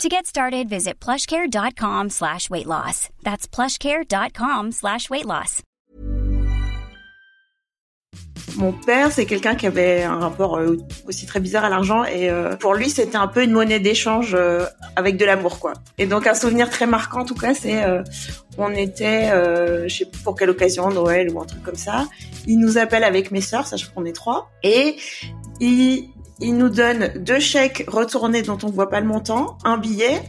To get started, visit plushcare.com slash weight loss. That's plushcare.com slash weight loss. Mon père, c'est quelqu'un qui avait un rapport euh, aussi très bizarre à l'argent et euh, pour lui, c'était un peu une monnaie d'échange euh, avec de l'amour, quoi. Et donc un souvenir très marquant, en tout cas, c'est on était, je sais plus pour quelle occasion, Noël ou un truc comme ça. Il nous appelle avec mes sœurs, sachant qu'on est trois, et il il nous donne deux chèques retournés dont on voit pas le montant, un billet,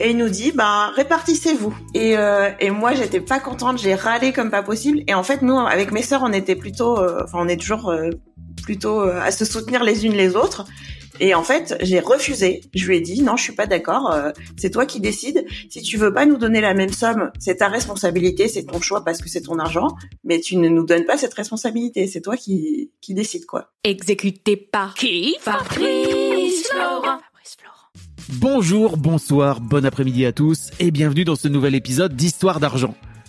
et il nous dit bah répartissez-vous. Et, euh, et moi j'étais pas contente, j'ai râlé comme pas possible. Et en fait nous avec mes sœurs on était plutôt, euh, enfin on est toujours euh, plutôt euh, à se soutenir les unes les autres. Et en fait, j'ai refusé. Je lui ai dit non, je suis pas d'accord. Euh, c'est toi qui décides. Si tu veux pas nous donner la même somme, c'est ta responsabilité, c'est ton choix parce que c'est ton argent. Mais tu ne nous donnes pas cette responsabilité. C'est toi qui qui décide quoi. Exécuté par qui? Fabrice Florent. Bonjour, bonsoir, bon après-midi à tous et bienvenue dans ce nouvel épisode d'Histoire d'argent.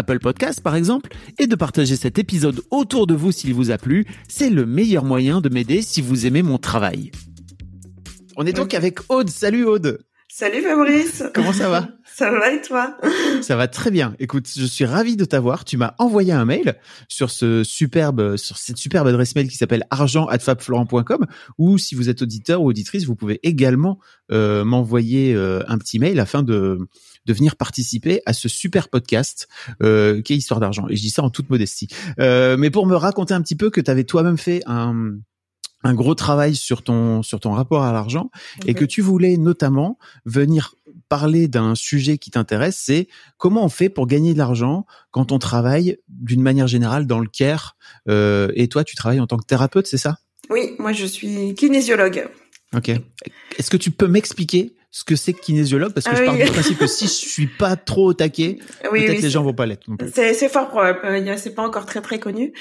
Apple Podcast par exemple, et de partager cet épisode autour de vous s'il vous a plu. C'est le meilleur moyen de m'aider si vous aimez mon travail. On est donc avec Aude. Salut Aude. Salut Fabrice. Comment ça va? Ça va et toi? Ça va très bien. Écoute, je suis ravi de t'avoir. Tu m'as envoyé un mail sur ce superbe, sur cette superbe adresse mail qui s'appelle argent@fabflorent.com ou si vous êtes auditeur ou auditrice, vous pouvez également euh, m'envoyer euh, un petit mail afin de de venir participer à ce super podcast euh, qui est Histoire d'argent. Et je dis ça en toute modestie. Euh, mais pour me raconter un petit peu que tu avais toi-même fait un un gros travail sur ton sur ton rapport à l'argent et que tu voulais notamment venir parler d'un sujet qui t'intéresse, c'est comment on fait pour gagner de l'argent quand on travaille d'une manière générale dans le care. Euh, et toi, tu travailles en tant que thérapeute, c'est ça? Oui, moi je suis kinésiologue. Ok. Est-ce que tu peux m'expliquer ce que c'est que kinésiologue parce que Ah je pars oui. du principe que si je suis pas trop au taquet, Oui, peut-être oui, les gens vont pas l'être non plus. C'est fort probable. Euh, C'est pas encore très très connu.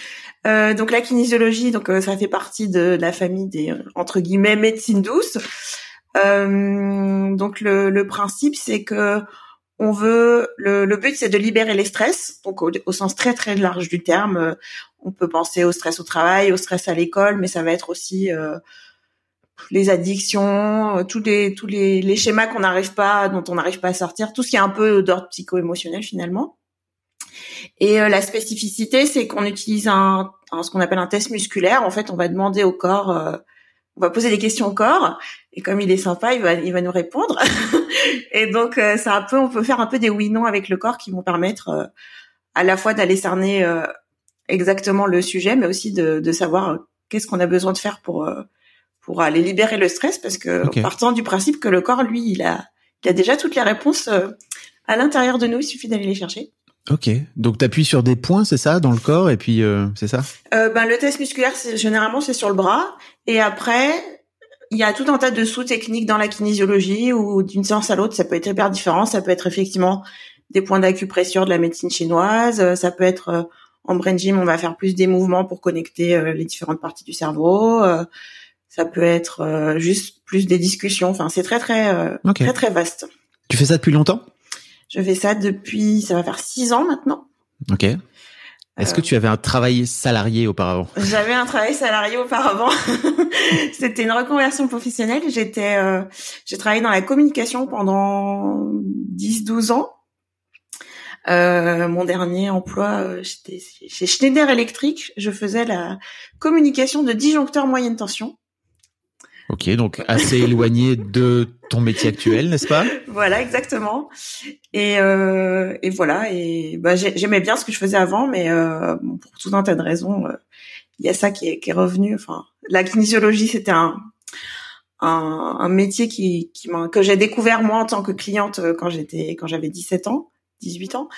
Euh, donc la kinésiologie, donc euh, ça fait partie de la famille des euh, entre guillemets médecine douce. Euh, donc le, le principe c'est que on veut le, le but c'est de libérer les stress. Donc au, au sens très très large du terme, on peut penser au stress au travail, au stress à l'école, mais ça va être aussi euh, les addictions, euh, tous les tous les, les schémas qu'on n'arrive pas, dont on n'arrive pas à sortir, tout ce qui est un peu d'ordre psycho-émotionnel finalement. Et euh, la spécificité, c'est qu'on utilise un, ce qu'on appelle un test musculaire. En fait, on va demander au corps, euh, on va poser des questions au corps, et comme il est sympa, il va, il va nous répondre. et donc, euh, c'est un peu, on peut faire un peu des oui/non avec le corps qui vont permettre euh, à la fois d'aller cerner euh, exactement le sujet, mais aussi de, de savoir qu'est-ce qu'on a besoin de faire pour pour aller libérer le stress, parce que Ok. partant du principe que le corps, lui, il a, il a déjà toutes les réponses euh, à l'intérieur de nous. Il suffit d'aller les chercher. Ok. Donc t'appuies sur des points, c'est ça, dans le corps et puis euh, c'est ça? Euh, ben, le test musculaire, c'est, généralement, c'est sur le bras. Et après, il y a tout un tas de sous-techniques dans la kinésiologie où d'une séance à l'autre, ça peut être hyper différent. Ça peut être effectivement des points d'acupression de la médecine chinoise. Euh, Ça peut être euh, en brain gym, on va faire plus des mouvements pour connecter les différentes parties du cerveau. Euh, ça peut être euh, juste plus des discussions. Enfin, c'est très très euh, très très vaste. Tu fais ça depuis longtemps? Je fais ça depuis, ça va faire six ans maintenant. Ok. Est-ce que tu avais un travail salarié auparavant? J'avais un travail salarié auparavant. C'était une reconversion professionnelle. J'étais, euh, j'ai travaillé dans la communication pendant 10-12 ans. Euh, mon dernier emploi, euh, j'étais chez Schneider Electric. Je faisais la communication de disjoncteurs moyenne tension. Ok, donc assez éloigné de ton métier actuel, n'est-ce pas? Voilà, exactement. Et, euh, et voilà. Et bah, j'aimais bien ce que je faisais avant, mais euh, pour tout un tas de raisons, euh, il y a ça qui est, revenu. Enfin, la kinésiologie, c'était un, un, métier qui, qui que j'ai découvert moi en tant que cliente euh, quand j'étais quand j'avais 17 ans, 18 ans.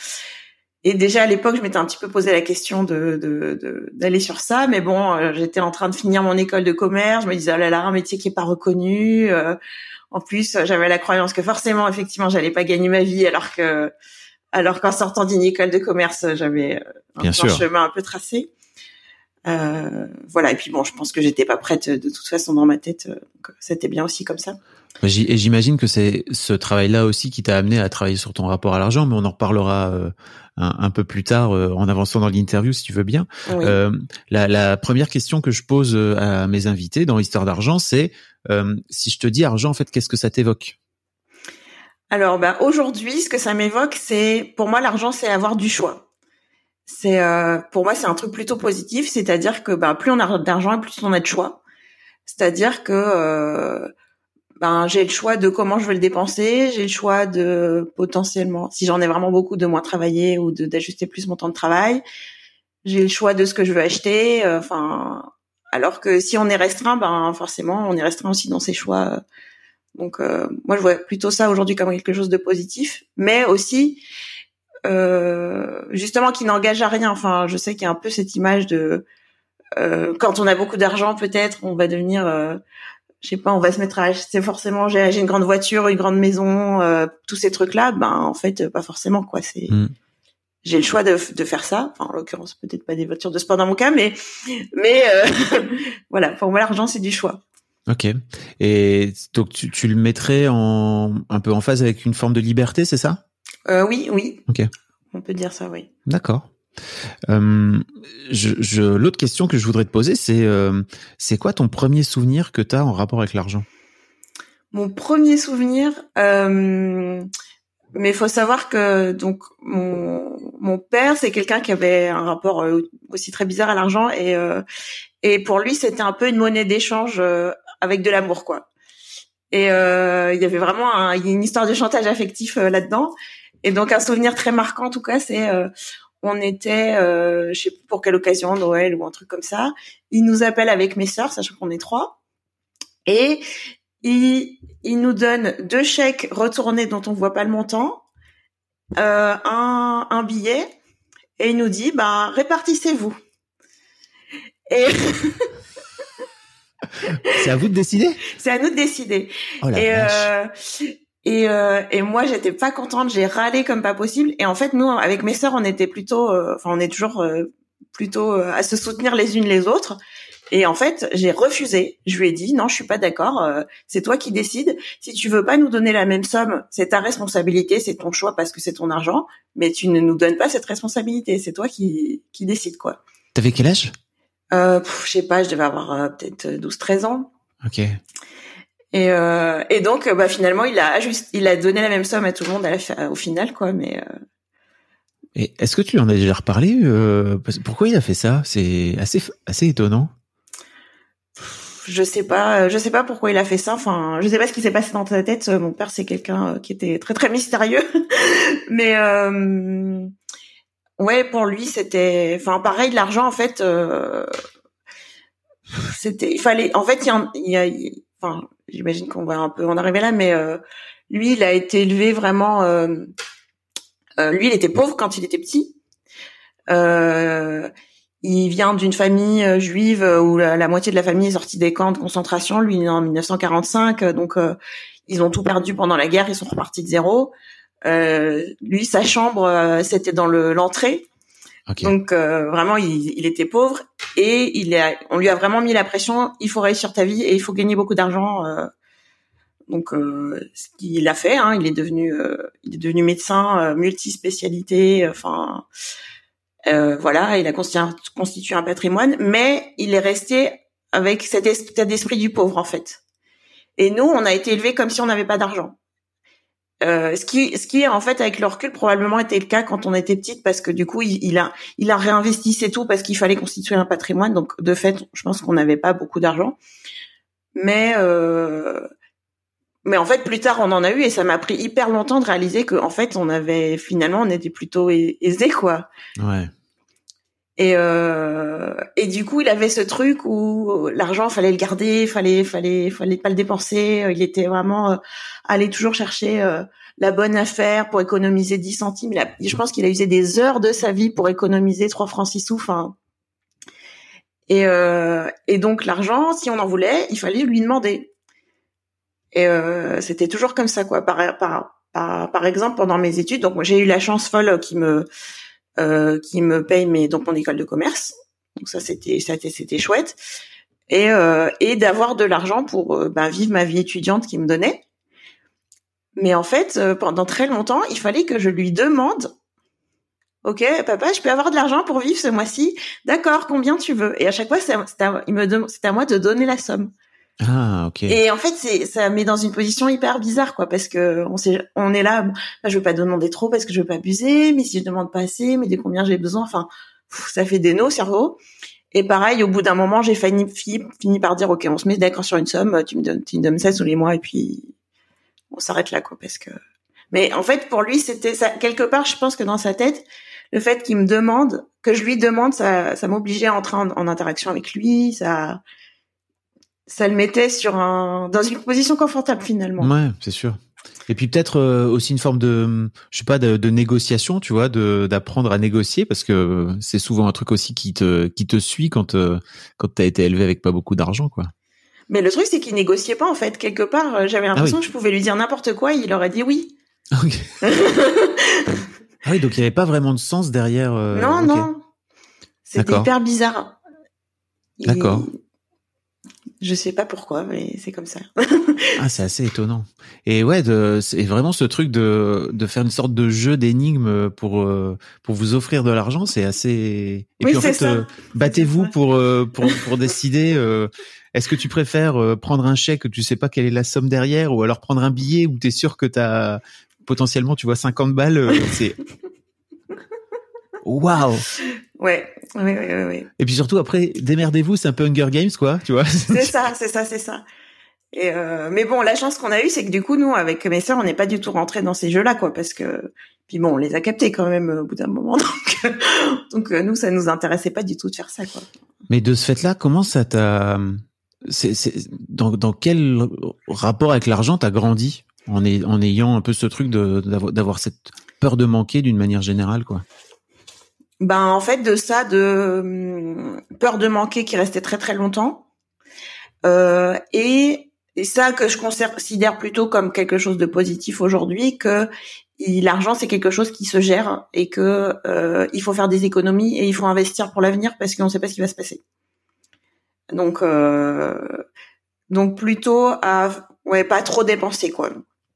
Et déjà à l'époque, je m'étais un petit peu posé la question de d'aller de, sur ça, mais bon, euh, j'étais en train de finir mon école de commerce. Je me disais oh là là, un métier qui est pas reconnu. Euh, en plus, j'avais la croyance que forcément, effectivement, j'allais pas gagner ma vie, alors que alors qu'en sortant d'une école de commerce, j'avais un, chemin un peu tracé. Euh, voilà. Et puis bon, je pense que j'étais pas prête de toute façon dans ma tête. C'était bien aussi comme ça. Et j'imagine que c'est ce travail-là aussi qui t'a amené à travailler sur ton rapport à l'argent, mais on en reparlera euh, un, peu plus tard euh, en avançant dans l'interview si tu veux bien. Euh, la, la, première question que je pose à mes invités dans l'histoire d'argent, c'est si je te dis argent, en fait, qu'est-ce que ça t'évoque? Alors, bah, aujourd'hui, ce que ça m'évoque, c'est pour moi l'argent, c'est avoir du choix c'est euh, pour moi c'est un truc plutôt positif, c'est-à-dire que ben plus on a d'argent, plus on a de choix. C'est-à-dire que euh, ben j'ai le choix de comment je veux le dépenser, j'ai le choix de potentiellement si j'en ai vraiment beaucoup de moins travailler ou d'ajuster plus mon temps de travail. J'ai le choix de ce que je veux acheter, euh, enfin alors que si on est restreint, ben forcément on est restreint aussi dans ses choix. Donc moi je vois plutôt ça aujourd'hui comme quelque chose de positif, mais aussi euh, justement qui n'engage à rien. Enfin, je sais qu'il y a un peu cette image de euh, quand on a beaucoup d'argent, peut-être on va devenir, euh, je sais pas, on va se mettre à acheter forcément. J'ai une grande voiture, une grande maison, euh, tous ces trucs-là. Ben en fait, pas forcément quoi. C'est mm. j'ai le choix de, de faire ça. Enfin, en l'occurrence, peut-être pas des voitures de sport dans mon cas, mais mais voilà. Pour moi, l'argent c'est du choix. Ok. Et donc tu, tu le mettrais en un peu en phase avec une forme de liberté, c'est ça? Euh, oui, oui. Ok. On peut dire ça, oui. D'accord. Euh, L'autre question que je voudrais te poser, c'est euh, c'est quoi ton premier souvenir que tu as en rapport avec l'argent? Mon premier souvenir, euh, mais il faut savoir que donc mon, mon père, c'est quelqu'un qui avait un rapport aussi très bizarre à l'argent et et pour lui, c'était un peu une monnaie d'échange avec de l'amour, quoi. Et il y avait vraiment une histoire de chantage affectif là-dedans. Et donc un souvenir très marquant en tout cas, c'est on était, euh, je sais plus pour quelle occasion, Noël ou un truc comme ça. Il nous appelle avec mes sœurs, sachant qu'on est trois, et il, il nous donne deux chèques retournés dont on voit pas le montant, euh, un, un billet, et il nous dit, bah répartissez-vous. Et C'est à vous de décider? C'est à nous de décider. Oh et, euh, et, euh, et moi, j'étais pas contente, j'ai râlé comme pas possible. Et en fait, nous, avec mes sœurs, on était plutôt, euh, enfin, on est toujours euh, plutôt euh, à se soutenir les unes les autres. Et en fait, j'ai refusé. Je lui ai dit non, je suis pas d'accord. c'est toi qui décides. Si tu veux pas nous donner la même somme, c'est ta responsabilité, c'est ton choix parce que c'est ton argent. Mais tu ne nous donnes pas cette responsabilité. C'est toi qui qui décide quoi. T'avais quel âge? Euh, Je sais pas. Je devais avoir peut-être 12-13 ans. Ok. Et, euh, et donc, bah, finalement, il a il a donné la même somme à tout le monde à la, au final, quoi. Mais euh... et est-ce que tu en as déjà reparlé euh, Pourquoi il a fait ça? C'est assez, assez étonnant. Je sais pas, je sais pas pourquoi il a fait ça. Enfin, je sais pas ce qui s'est passé dans ta tête. Mon père, c'est quelqu'un qui était très très mystérieux, mais euh, ouais, pour lui, c'était, enfin, pareil, l'argent, en fait, euh, c'était, il fallait, en fait, il y a, il y a enfin, j'imagine qu'on va un peu en arriver là, mais euh, lui, il a été élevé vraiment. Euh, euh, lui, il était pauvre quand il était petit. il vient d'une famille juive où la, moitié de la famille est sortie des camps de concentration. Lui, est en 1945, donc ils ont tout perdu pendant la guerre. Ils sont repartis de zéro. lui, sa chambre, c'était dans le Donc vraiment, il, il, était pauvre et il a, on lui a vraiment mis la pression. Il faut réussir ta vie et il faut gagner beaucoup d'argent. Euh, donc, euh, ce qu'il a fait, hein, il est devenu, euh, il est devenu médecin multispécialité. Enfin, voilà, il a constitué, un patrimoine, mais il est resté avec cet état d'esprit du pauvre en fait. Et nous, on a été élevés comme si on n'avait pas d'argent. Euh, ce qui, ce qui en fait avec le recul probablement était le cas quand on était petite parce que du coup il, a, il a réinvesti c'est tout parce qu'il fallait constituer un patrimoine donc de fait je pense qu'on n'avait pas beaucoup d'argent. mais euh, mais en fait plus tard on en a eu et ça m'a pris hyper longtemps de réaliser que en fait on avait finalement on était plutôt aisé quoi. Ouais. Et euh, et du coup il avait ce truc où l'argent fallait le garder, fallait fallait fallait pas le dépenser. Il était vraiment euh, aller toujours chercher euh, la bonne affaire pour économiser 10 centimes. je pense qu'il a usé des heures de sa vie pour économiser 3 francs 6 sous. Enfin, et, euh, et donc l'argent, si on en voulait, il fallait lui demander. Et euh, c'était toujours comme ça, quoi. Par, par, par, par exemple, pendant mes études, donc j'ai eu la chance folle qui me euh, qui me paye mes donc mon école de commerce. Donc ça c'était c'était chouette. Et euh, et d'avoir de l'argent pour ben, vivre ma vie étudiante qui me donnait. Mais en fait, euh, pendant très longtemps, il fallait que je lui demande Ok, papa, je peux avoir de l'argent pour vivre ce mois-ci? D'accord, combien tu veux? Et à chaque fois, c'est à moi de donner la somme. Ah, ok. Et en fait, c'est ça met dans une position hyper bizarre, quoi, parce que on sait, on est là. je veux pas demander trop parce que je veux pas abuser, mais si je demande pas assez, mais de combien j'ai besoin, enfin, ça fait des nœuds au cerveau. Et pareil, au bout d'un moment, j'ai fini, fini, par dire, ok, on se met d'accord sur une somme, tu me donnes, tu me donnes ça tous les mois, et puis on s'arrête là, quoi, parce que. Mais en fait, pour lui, c'était ça. Quelque part, je pense que dans sa tête, le fait qu'il me demande, que je lui demande, ça, ça m'obligeait à entrer en, interaction avec lui, ça, ça le mettait sur un, dans une position confortable finalement. Ouais, c'est sûr. Et puis peut-être euh, aussi une forme de, je sais pas, de, de négociation, tu vois, de d'apprendre à négocier parce que c'est souvent un truc aussi qui te qui te suit quand euh, quand t'as été élevé avec pas beaucoup d'argent, quoi. Mais le truc c'est qu'il négociait pas en fait. Quelque part, euh, j'avais ah l'impression que je pouvais lui dire n'importe quoi, il aurait dit oui. Okay. Ah oui, donc il n'y avait pas vraiment de sens derrière. Euh... Non, non. C'était hyper bizarre. D'accord. Je sais pas pourquoi, mais c'est comme ça. ah, c'est assez étonnant. Et ouais, c'est vraiment ce truc de, de faire une sorte de jeu d'énigmes pour euh, pour vous offrir de l'argent, c'est assez. Et oui, puis en fait, euh, battez-vous pour, euh, pour pour décider. Est-ce que tu préfères prendre un chèque que tu sais pas quelle est la somme derrière, ou alors prendre un billet où tu es sûr que t'as potentiellement tu vois 50 balles, c'est waouh. Ouais, ouais, ouais, ouais. Et puis surtout après, démerdez-vous, c'est un peu Hunger Games quoi, tu vois. C'est ça, c'est ça, c'est ça. Et euh, mais bon, la chance qu'on a eue, c'est que du coup, nous, avec mes sœurs, on n'est pas du tout rentrés dans ces jeux-là, quoi, parce que puis bon, on les a captés quand même au bout d'un moment, donc donc euh, nous, ça nous intéressait pas du tout de faire ça, quoi. Mais de ce fait-là, comment ça t'a c'est, dans, dans quel rapport avec l'argent t'as grandi en, en ayant un peu ce truc d'avoir cette peur de manquer d'une manière générale, quoi? Ben en fait de ça, de hum, peur de manquer qui restait très très longtemps, euh, et, et ça que je considère plutôt comme quelque chose de positif aujourd'hui, que l'argent c'est quelque chose qui se gère et que euh, il faut faire des économies et il faut investir pour l'avenir parce qu'on ne sait pas ce qui va se passer. Donc euh, donc plutôt à ouais pas trop dépenser quoi.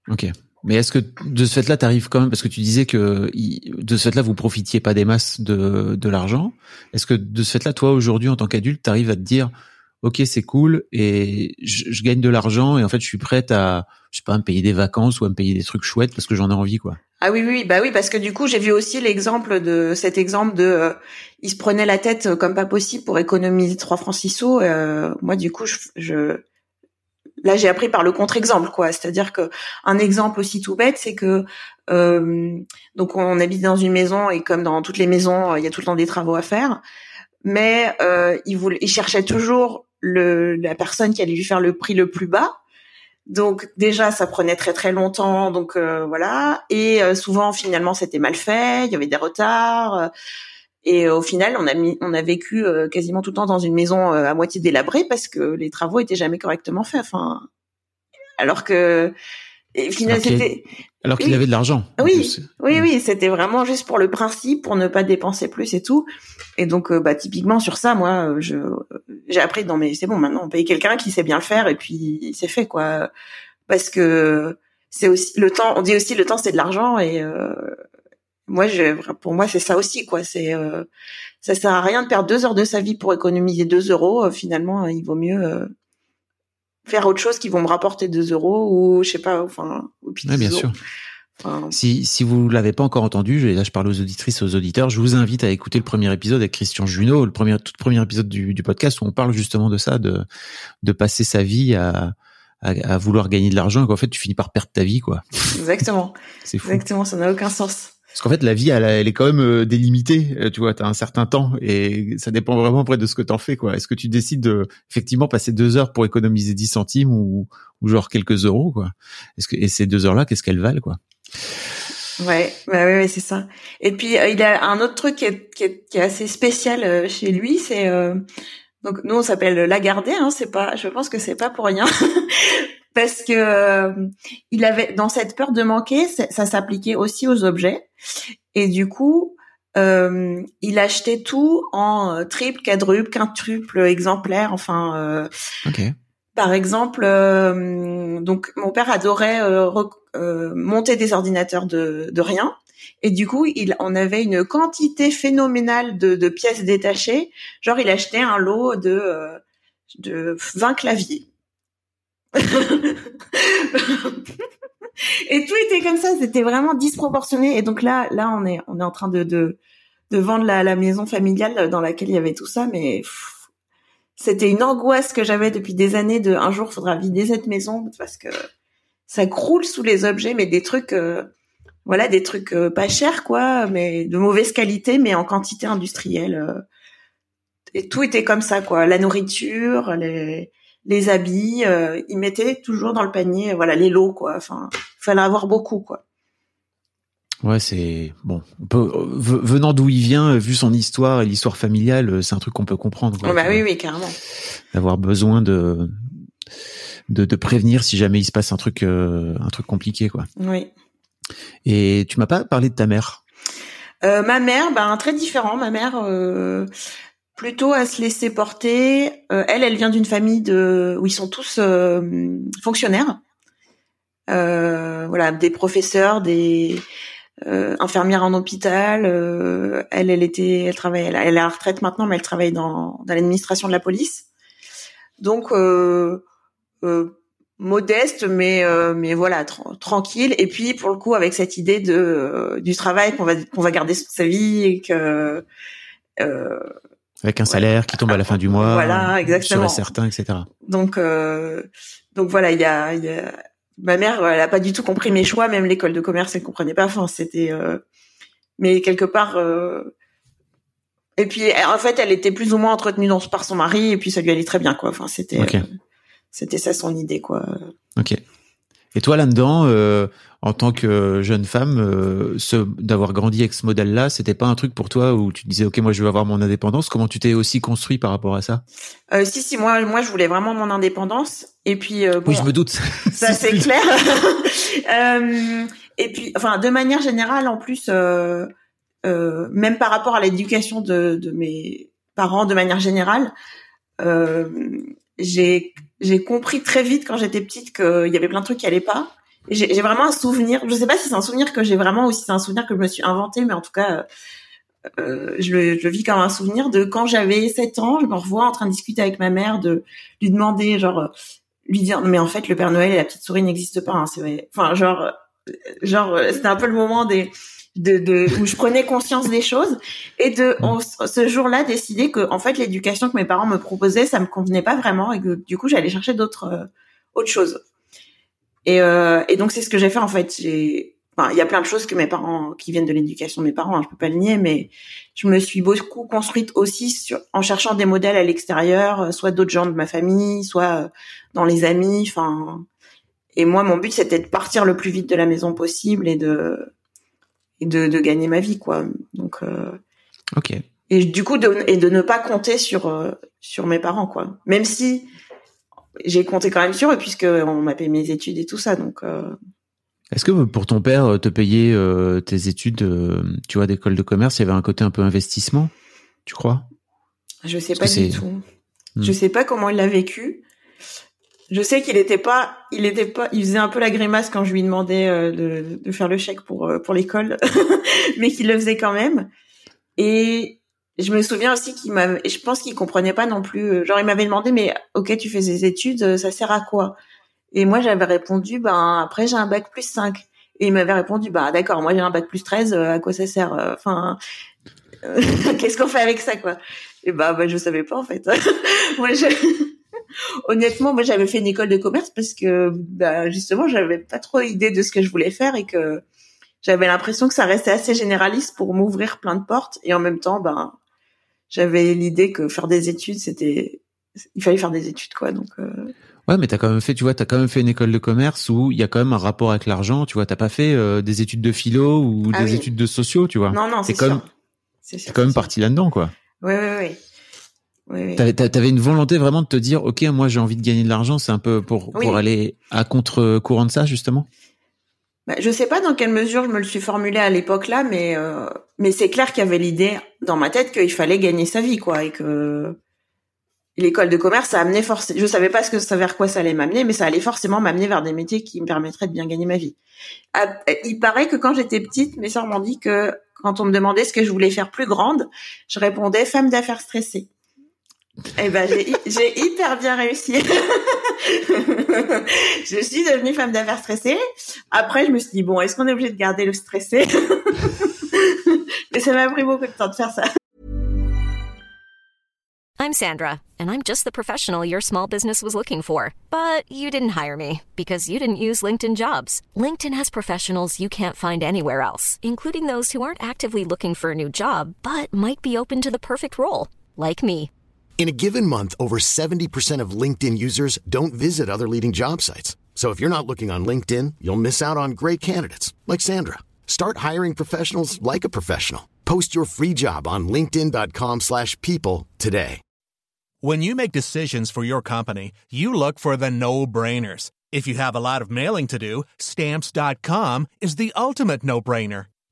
Ok. Mais est-ce que de ce fait-là, tu arrives quand même, parce que tu disais que de ce fait-là, vous profitiez pas des masses de, de l'argent. Est-ce que de ce fait-là, toi, aujourd'hui, en tant qu'adulte, tu arrives à te dire, OK, c'est cool, et je, gagne de l'argent, et en fait, je suis prête à, je sais pas, me payer des vacances ou à me payer des trucs chouettes parce que j'en ai envie, quoi. Ah oui, oui, bah oui, parce que du coup, j'ai vu aussi l'exemple de cet exemple de, euh, il se prenait la tête comme pas possible pour économiser 3 francs 6 sous. Euh, moi, du coup, je, je là j'ai appris par le contre-exemple quoi. C'est-à-dire que un exemple aussi tout bête c'est que euh, donc on habite dans une maison et comme dans toutes les maisons il y a tout le temps des travaux à faire. Mais euh, il voulait il cherchait toujours le la personne qui allait lui faire le prix le plus bas. Donc déjà ça prenait très très longtemps. Donc euh, voilà. Et euh, souvent finalement c'était mal fait. Il y avait des retards et euh, au final, on a mis, on a vécu euh, quasiment tout le temps dans une maison euh, à moitié délabrée parce que les travaux étaient jamais correctement faits. Enfin, alors que et finalement, c'était alors qu'il avait de l'argent. Oui, oui, oui, c'était vraiment juste pour le principe, pour ne pas dépenser plus et tout. Et donc, bah, typiquement sur ça, moi, je j'ai appris dans mes, c'est bon, maintenant on paye quelqu'un qui sait bien le faire et puis c'est fait quoi. Parce que c'est aussi le temps. On dit aussi le temps c'est de l'argent et moi, je, pour moi, c'est ça aussi, quoi. C'est, euh, ça sert à rien de perdre deux heures de sa vie pour économiser deux euros. Euh, finalement, il vaut mieux euh, faire autre chose qui vont me rapporter deux euros ou je sais pas, enfin, ou puis bien sûr. Enfin, Si, si vous l'avez pas encore entendu, je, là je parle aux auditrices, aux auditeurs, je vous invite à écouter le premier épisode avec Christian Junot, le premier, tout premier épisode du, du podcast où on parle justement de ça, de, de passer sa vie à, à, à vouloir gagner de l'argent et qu'en fait tu finis par perdre ta vie, quoi. exactement, C'est fou. exactement, ça n'a aucun sens. Parce qu'en fait, la vie, elle, est quand même euh, délimitée. euh, Tu vois, t'as un certain temps et ça dépend vraiment après de ce que t'en fais, quoi. Est-ce que tu décides de effectivement passer deux heures pour économiser 10 centimes ou, ou genre quelques euros, quoi? Est-ce que et ces deux heures-là, qu'est-ce qu'elles valent, quoi? Ouais, bah ouais, c'est ça. Et puis euh, il a un autre truc qui est, qui est, qui est assez spécial chez lui, c'est euh, donc nous on s'appelle Lagardé, hein, c'est pas, je pense que c'est pas pour rien, parce que euh, il avait dans cette peur de manquer, ça s'appliquait aussi aux objets, et du coup euh, il achetait tout en euh, triple, quadruple, quintuple exemplaire, enfin. euh, Ok. par exemple, euh, donc mon père adorait euh, monter des ordinateurs de, de rien. Et du coup, il on avait une quantité phénoménale de, de pièces détachées. Genre, il achetait un lot de, de 20 claviers. Et tout était comme ça, c'était vraiment disproportionné. Et donc là, là, on est, on est en train de, de, de vendre la, maison familiale dans laquelle il y avait tout ça, mais c'était une angoisse que j'avais depuis des années de un jour faudra vider cette maison parce que ça croule sous les objets, mais des trucs, euh, voilà, des trucs euh, pas chers quoi, mais de mauvaise qualité, mais en quantité industrielle. euh. et tout était comme ça quoi, la nourriture, les les habits, euh, ils mettaient toujours dans le panier, voilà, les lots quoi. Enfin, fallait avoir beaucoup quoi. Ouais, c'est bon. on peut- euh, ve- venant d'où il vient, vu son histoire et l'histoire familiale, euh, c'est un truc qu'on peut comprendre. quoi, bah tu oui, oui, carrément. D'avoir besoin de, de de prévenir si jamais il se passe un truc euh, un truc compliqué, quoi. Oui. Et tu m'as pas parlé de ta mère? Euh, ma mère, ben très différent. Ma mère, euh, plutôt à se laisser porter. Euh, elle, elle vient d'une famille de où ils sont tous euh, fonctionnaires. Euh, voilà, des professeurs, des euh, infirmières en hôpital. Euh, elle, elle était, elle travaille, elle, elle est à la retraite maintenant, mais elle travaille dans dans l'administration de la police. Donc euh, modeste, mais mais voilà, tra- tranquille. Et puis pour le coup, avec cette idée de du travail qu'on va qu'on va garder toute sa vie et que euh, Avec un salaire qui tombe à la fin du mois. Voilà, exactement. Sûr et certain, etc. donc euh, donc voilà, il y a, il y a ma mère, elle a pas du tout compris mes choix, même l'école de commerce, elle comprenait pas. Enfin, c'était euh, mais quelque part. euh, et puis en fait, elle était plus ou moins entretenue dans, par son mari, et puis ça lui allait très bien, quoi. Enfin, c'était euh, c'était ça son idée, quoi. Ok. Et toi là-dedans, euh, en tant que jeune femme, euh, ce d'avoir grandi avec ce modèle-là, c'était pas un truc pour toi où tu disais ok moi je veux avoir mon indépendance. Comment tu t'es aussi construit par rapport à ça? Euh, si si, moi moi je voulais vraiment mon indépendance, et puis euh, bon, Oui, je me doute. ça c'est clair. Et puis, enfin, de manière générale, en plus, même par rapport à l'éducation de, de mes parents, de manière générale, j'ai j'ai compris très vite quand j'étais petite qu'il y avait plein de trucs qui allaient pas. J'ai vraiment un souvenir. Je sais pas si c'est un souvenir que j'ai vraiment ou si c'est un souvenir que je me suis inventé, mais en tout cas. Euh, je, le, je le vis comme un souvenir de quand j'avais 7 ans, je me revois en train de discuter avec ma mère, de lui demander genre lui dire mais en fait le Père Noël et la petite souris n'existent pas hein, c'est enfin genre genre c'était un peu le moment des de, de où je prenais conscience des choses et de ce jour-là décider que en fait l'éducation que mes parents me proposaient ça me convenait pas vraiment et que du coup j'allais chercher d'autres euh, autres choses et euh, et donc c'est ce que j'ai fait en fait. J'ai enfin il y a plein de choses que mes parents qui viennent de l'éducation de mes parents hein, je peux pas le nier mais je me suis beaucoup construite aussi sur, en cherchant des modèles à l'extérieur euh, soit d'autres gens de ma famille soit euh, dans les amis enfin. Et moi mon but c'était de partir le plus vite de la maison possible et de et de, de gagner ma vie quoi. Donc euh, Ok. et du coup de, et de ne pas compter sur euh, sur mes parents quoi. Même si j'ai compté quand même sur eux puisque on m'a payé mes études et tout ça donc euh, Est-ce que pour ton père euh, te payer euh, tes études, euh, tu vois, d'école de commerce, il y avait un côté un peu investissement, tu crois? Je sais Parce pas du tout. Hmm. je sais pas comment il l'a vécu. Je sais qu'il était pas il était pas il faisait un peu la grimace quand je lui demandais euh, de, de faire le chèque pour euh, pour l'école mais qu'il le faisait quand même. Et je me souviens aussi qu'il m'a et je pense qu'il comprenait pas non plus euh, genre il m'avait demandé mais OK tu fais des études euh, ça sert à quoi? Et moi j'avais répondu ben après j'ai un bac plus 5 Et il m'avait répondu, bah d'accord, moi j'ai un bac plus 13, à quoi ça sert Enfin, qu'est-ce qu'on fait avec ça, quoi? Et bah, bah je savais pas en fait. moi, je... honnêtement, moi j'avais fait une école de commerce parce que bah, justement j'avais pas trop idée de ce que je voulais faire et que j'avais l'impression que ça restait assez généraliste pour m'ouvrir plein de portes et en même temps, ben j'avais l'idée que faire des études c'était il fallait faire des études quoi donc. Euh... Ouais, mais t'as quand même fait, tu vois, t'as quand même fait une école de commerce où il y a quand même un rapport avec l'argent, tu vois. T'as pas fait euh, des études de philo ou ah des études de sociaux, tu vois. Non, non, c'est comme, c'est quand même parti là-dedans, quoi. Oui, oui, oui. Oui, T'avais, une volonté vraiment de te dire, ok, moi j'ai envie de gagner de l'argent, c'est un peu pour pour aller à contre-courant de ça justement? Bah, je sais pas dans quelle mesure je me le suis formulé à l'époque là, mais euh, mais c'est clair qu'il y avait l'idée dans ma tête qu'il fallait gagner sa vie quoi et que l'école de commerce ça amenait forcément. Je savais pas ce que ça vers quoi ça allait m'amener, mais ça allait forcément m'amener vers des métiers qui me permettraient de bien gagner ma vie. Ah, il paraît que quand j'étais petite, mes sœurs m'ont dit que quand on me demandait ce que je voulais faire plus grande, je répondais femme d'affaires stressée. Eh ben, j'ai hyper bien réussi. je suis devenue femme d'affaires stressée. Après, je me suis dit, bon, est-ce qu'on est obligé de garder le stressé? Mais ça m'a pris beaucoup de temps de faire ça. I'm Sandra, and I'm just the professional your small business was looking for. But you didn't hire me because you didn't use LinkedIn jobs. LinkedIn has professionals you can't find anywhere else, including those who aren't actively looking for a new job, but might be open to the perfect role, like me. In a given month, over 70% of LinkedIn users don't visit other leading job sites. So if you're not looking on LinkedIn, you'll miss out on great candidates like Sandra. Start hiring professionals like a professional. Post your free job on linkedin.com/people today. When you make decisions for your company, you look for the no-brainers. If you have a lot of mailing to do, stamps.com is the ultimate no-brainer.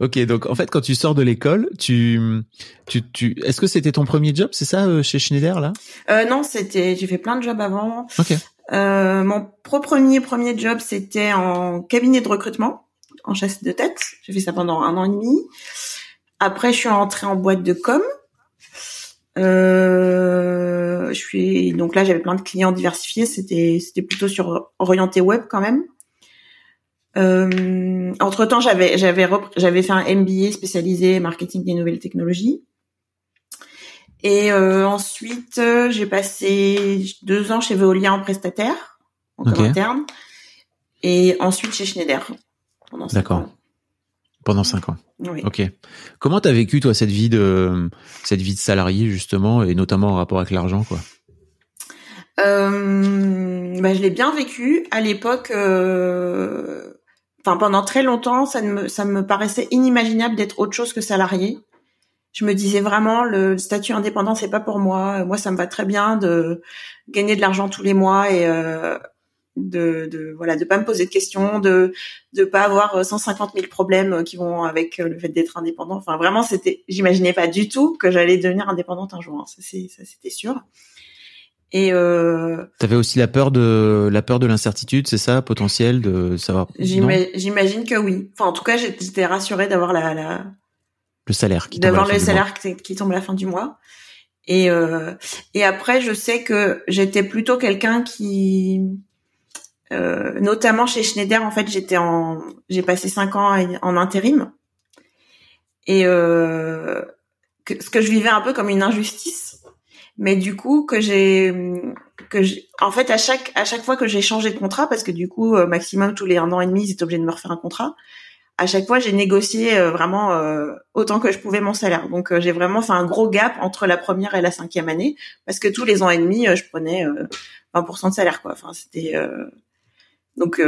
Ok, donc en fait, quand tu sors de l'école, tu, tu, tu, est-ce que c'était ton premier job, c'est ça, euh, chez Schneider là? Euh, Non, c'était, j'ai fait plein de jobs avant. Ok. Euh, mon premier premier job, c'était en cabinet de recrutement, en chasse de tête. J'ai fait ça pendant un an et demi. Après, je suis entrée en boîte de com. Euh, je suis donc là, j'avais plein de clients diversifiés. C'était c'était plutôt sur orienté web quand même. Euh, entre temps, j'avais j'avais j'avais fait un MBA spécialisé marketing des nouvelles technologies. Et euh, ensuite, euh, j'ai passé deux ans chez Veolia en prestataire, en interne, et ensuite chez Schneider. D'accord. Pendant cinq ans. Oui. Ok. Comment t'as vécu toi cette vie de cette vie de salarié justement et notamment en rapport avec l'argent quoi? Euh, bah, je l'ai bien vécu. À l'époque, euh, enfin pendant très longtemps, ça me ça me paraissait inimaginable d'être autre chose que salarié. Je me disais vraiment le statut indépendant c'est pas pour moi. Moi ça me va très bien de gagner de l'argent tous les mois et euh, de, de voilà de pas me poser de questions, de de pas avoir 150 000 problèmes qui vont avec le fait d'être indépendant. Enfin vraiment c'était j'imaginais pas du tout que j'allais devenir indépendante un jour. Hein. Ça c'était sûr. Et euh, t'avais aussi la peur de la peur de l'incertitude, c'est ça, potentiel de savoir. J'imagine que oui. Enfin, en tout cas, j'étais rassurée d'avoir la, la, le salaire qui d'avoir le salaire qui, tombe à la fin du mois. Et euh, et après, je sais que j'étais plutôt quelqu'un qui, euh, notamment chez Schneider, en fait, j'étais en, j'ai passé cinq ans en intérim. Et euh, que, ce que je vivais un peu comme une injustice mais du coup que j'ai que en fait à chaque à chaque fois que j'ai changé de contrat parce que du coup euh, maximum tous les un an et demi ils étaient obligés de me refaire un contrat à chaque fois j'ai négocié euh, vraiment euh, autant que je pouvais mon salaire. Donc j'ai vraiment fait un gros gap entre la première et la cinquième année parce que tous les ans et demi je prenais 20% de salaire quoi. Enfin c'était donc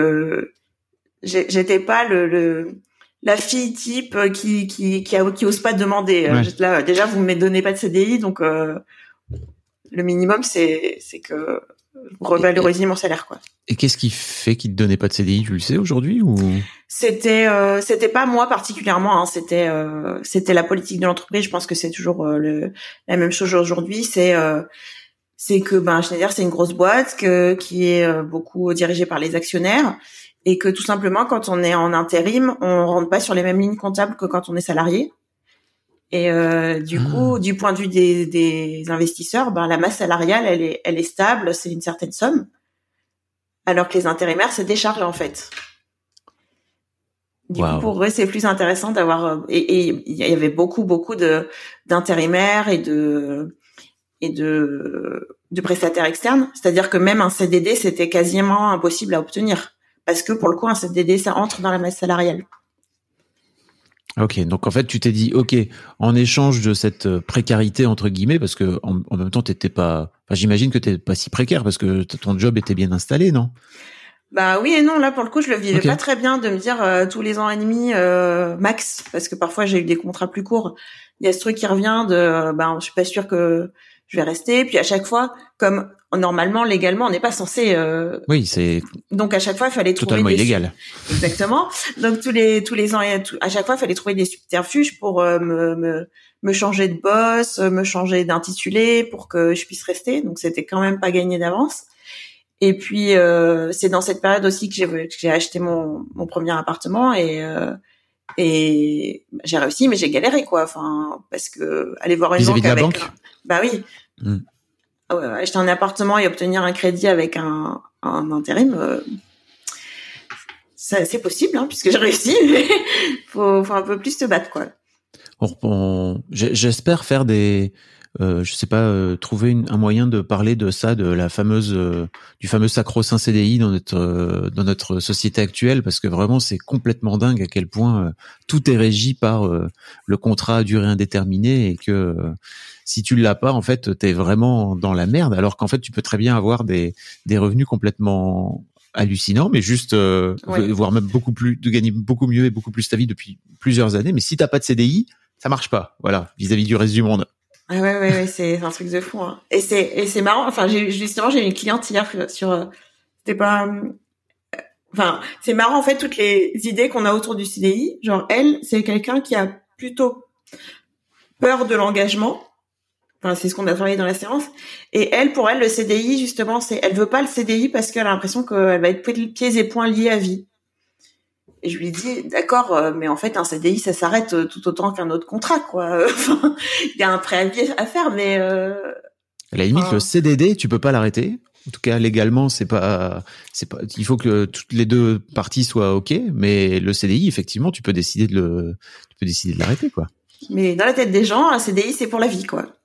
j'étais pas le, le la fille type qui qui qui, qui ose pas demander. Là déjà vous me donnez pas de CDI donc le minimum, c'est c'est que revaloriser mon salaire quoi. Et qu'est-ce qui fait qu'il te donnait pas de CDI, tu le sais aujourd'hui ou? C'était euh, c'était pas moi particulièrement, hein, c'était euh, c'était la politique de l'entreprise. Je pense que c'est toujours euh, le, la même chose aujourd'hui. C'est euh, c'est que ben Schneider c'est une grosse boîte que qui est euh, beaucoup dirigée par les actionnaires et que tout simplement quand on est en intérim, on rentre pas sur les mêmes lignes comptables que quand on est salarié. Et euh, du Ah. coup, du point de vue des, des investisseurs, ben la masse salariale, elle est, elle est stable, c'est une certaine somme, alors que les intérimaires, c'est des charges en fait. Du Wow. coup, pour eux, c'est plus intéressant d'avoir euh, et, et il y avait beaucoup, beaucoup de d'intérimaires et de et de de prestataires externes. C'est-à-dire que même un CDD, c'était quasiment impossible à obtenir parce que pour le coup, un CDD, ça entre dans la masse salariale. Ok, donc en fait, tu t'es dit, ok, en échange de cette euh, précarité entre guillemets, parce que en, en même temps, t'étais pas, enfin, j'imagine que t'es pas si précaire parce que ton job était bien installé, non? Bah oui et non, là pour le coup, je le vivais pas très bien de me dire euh, tous les ans et demi euh, max, parce que parfois j'ai eu des contrats plus courts. Il y a ce truc qui revient de, euh, ben je suis pas sûre que je vais rester. Puis à chaque fois, comme normalement légalement, on n'est pas censé, euh, Oui, c'est donc à chaque fois il fallait trouver totalement des illégal. Exactement. Donc tous les tous les ans à chaque fois, il fallait trouver des subterfuges pour euh, me, me me changer de boss, euh, me changer d'intitulé pour que je puisse rester. Donc c'était quand même pas gagné d'avance. Et puis euh, c'est dans cette période aussi que j'ai que j'ai acheté mon mon premier appartement et euh, et j'ai réussi, mais j'ai galéré quoi. Enfin parce que aller voir une Vis-à-vis banque de la avec banque bah oui. Ouais, ouais, acheter un appartement et obtenir un crédit avec un, un intérim, euh, c'est possible, hein, puisque j'ai réussi, mais faut, faut un peu plus te battre, quoi. On- on- j'ai- J'espère faire des, euh, je sais pas, euh, trouver une- un moyen de parler de ça, de la fameuse, euh, du fameux sacro-saint CDI dans notre dans notre société actuelle, parce que vraiment c'est complètement dingue à quel point tout est régi par le contrat à durée indéterminée et que si tu l'as pas, en fait, t'es vraiment dans la merde, alors qu'en fait tu peux très bien avoir des des revenus complètement hallucinants, mais juste euh, Ouais. voire même beaucoup plus, de gagner beaucoup mieux et beaucoup plus ta vie depuis plusieurs années. Mais si t'as pas de CDI, ça marche pas. Voilà, vis-à-vis du reste du monde. Ah ouais, ouais, ouais, c'est un truc de fou. Hein. Et c'est et c'est marrant. Enfin, justement j'ai eu une cliente hier sur. C'était pas. euh, Enfin, c'est marrant en fait toutes les idées qu'on a autour du CDI. Genre elle, c'est quelqu'un qui a plutôt peur de l'engagement. Enfin, c'est ce qu'on a travaillé dans la séance. Et elle, pour elle, le CDI justement, c'est elle veut pas le CDI parce qu'elle a l'impression qu'elle va être pieds et poings liés à vie. Et je lui dis, d'accord, euh, mais en fait, un CDI, ça s'arrête euh, tout autant qu'un autre contrat, quoi. Il y a un préavis à faire, mais euh, À la limite, le CDD, tu peux pas l'arrêter. En tout cas, légalement, c'est pas, c'est pas, il faut que toutes les deux parties soient ok. Mais le CDI, effectivement, tu peux décider de le, tu peux décider de l'arrêter, quoi. mais dans la tête des gens, un CDI, c'est pour la vie, quoi.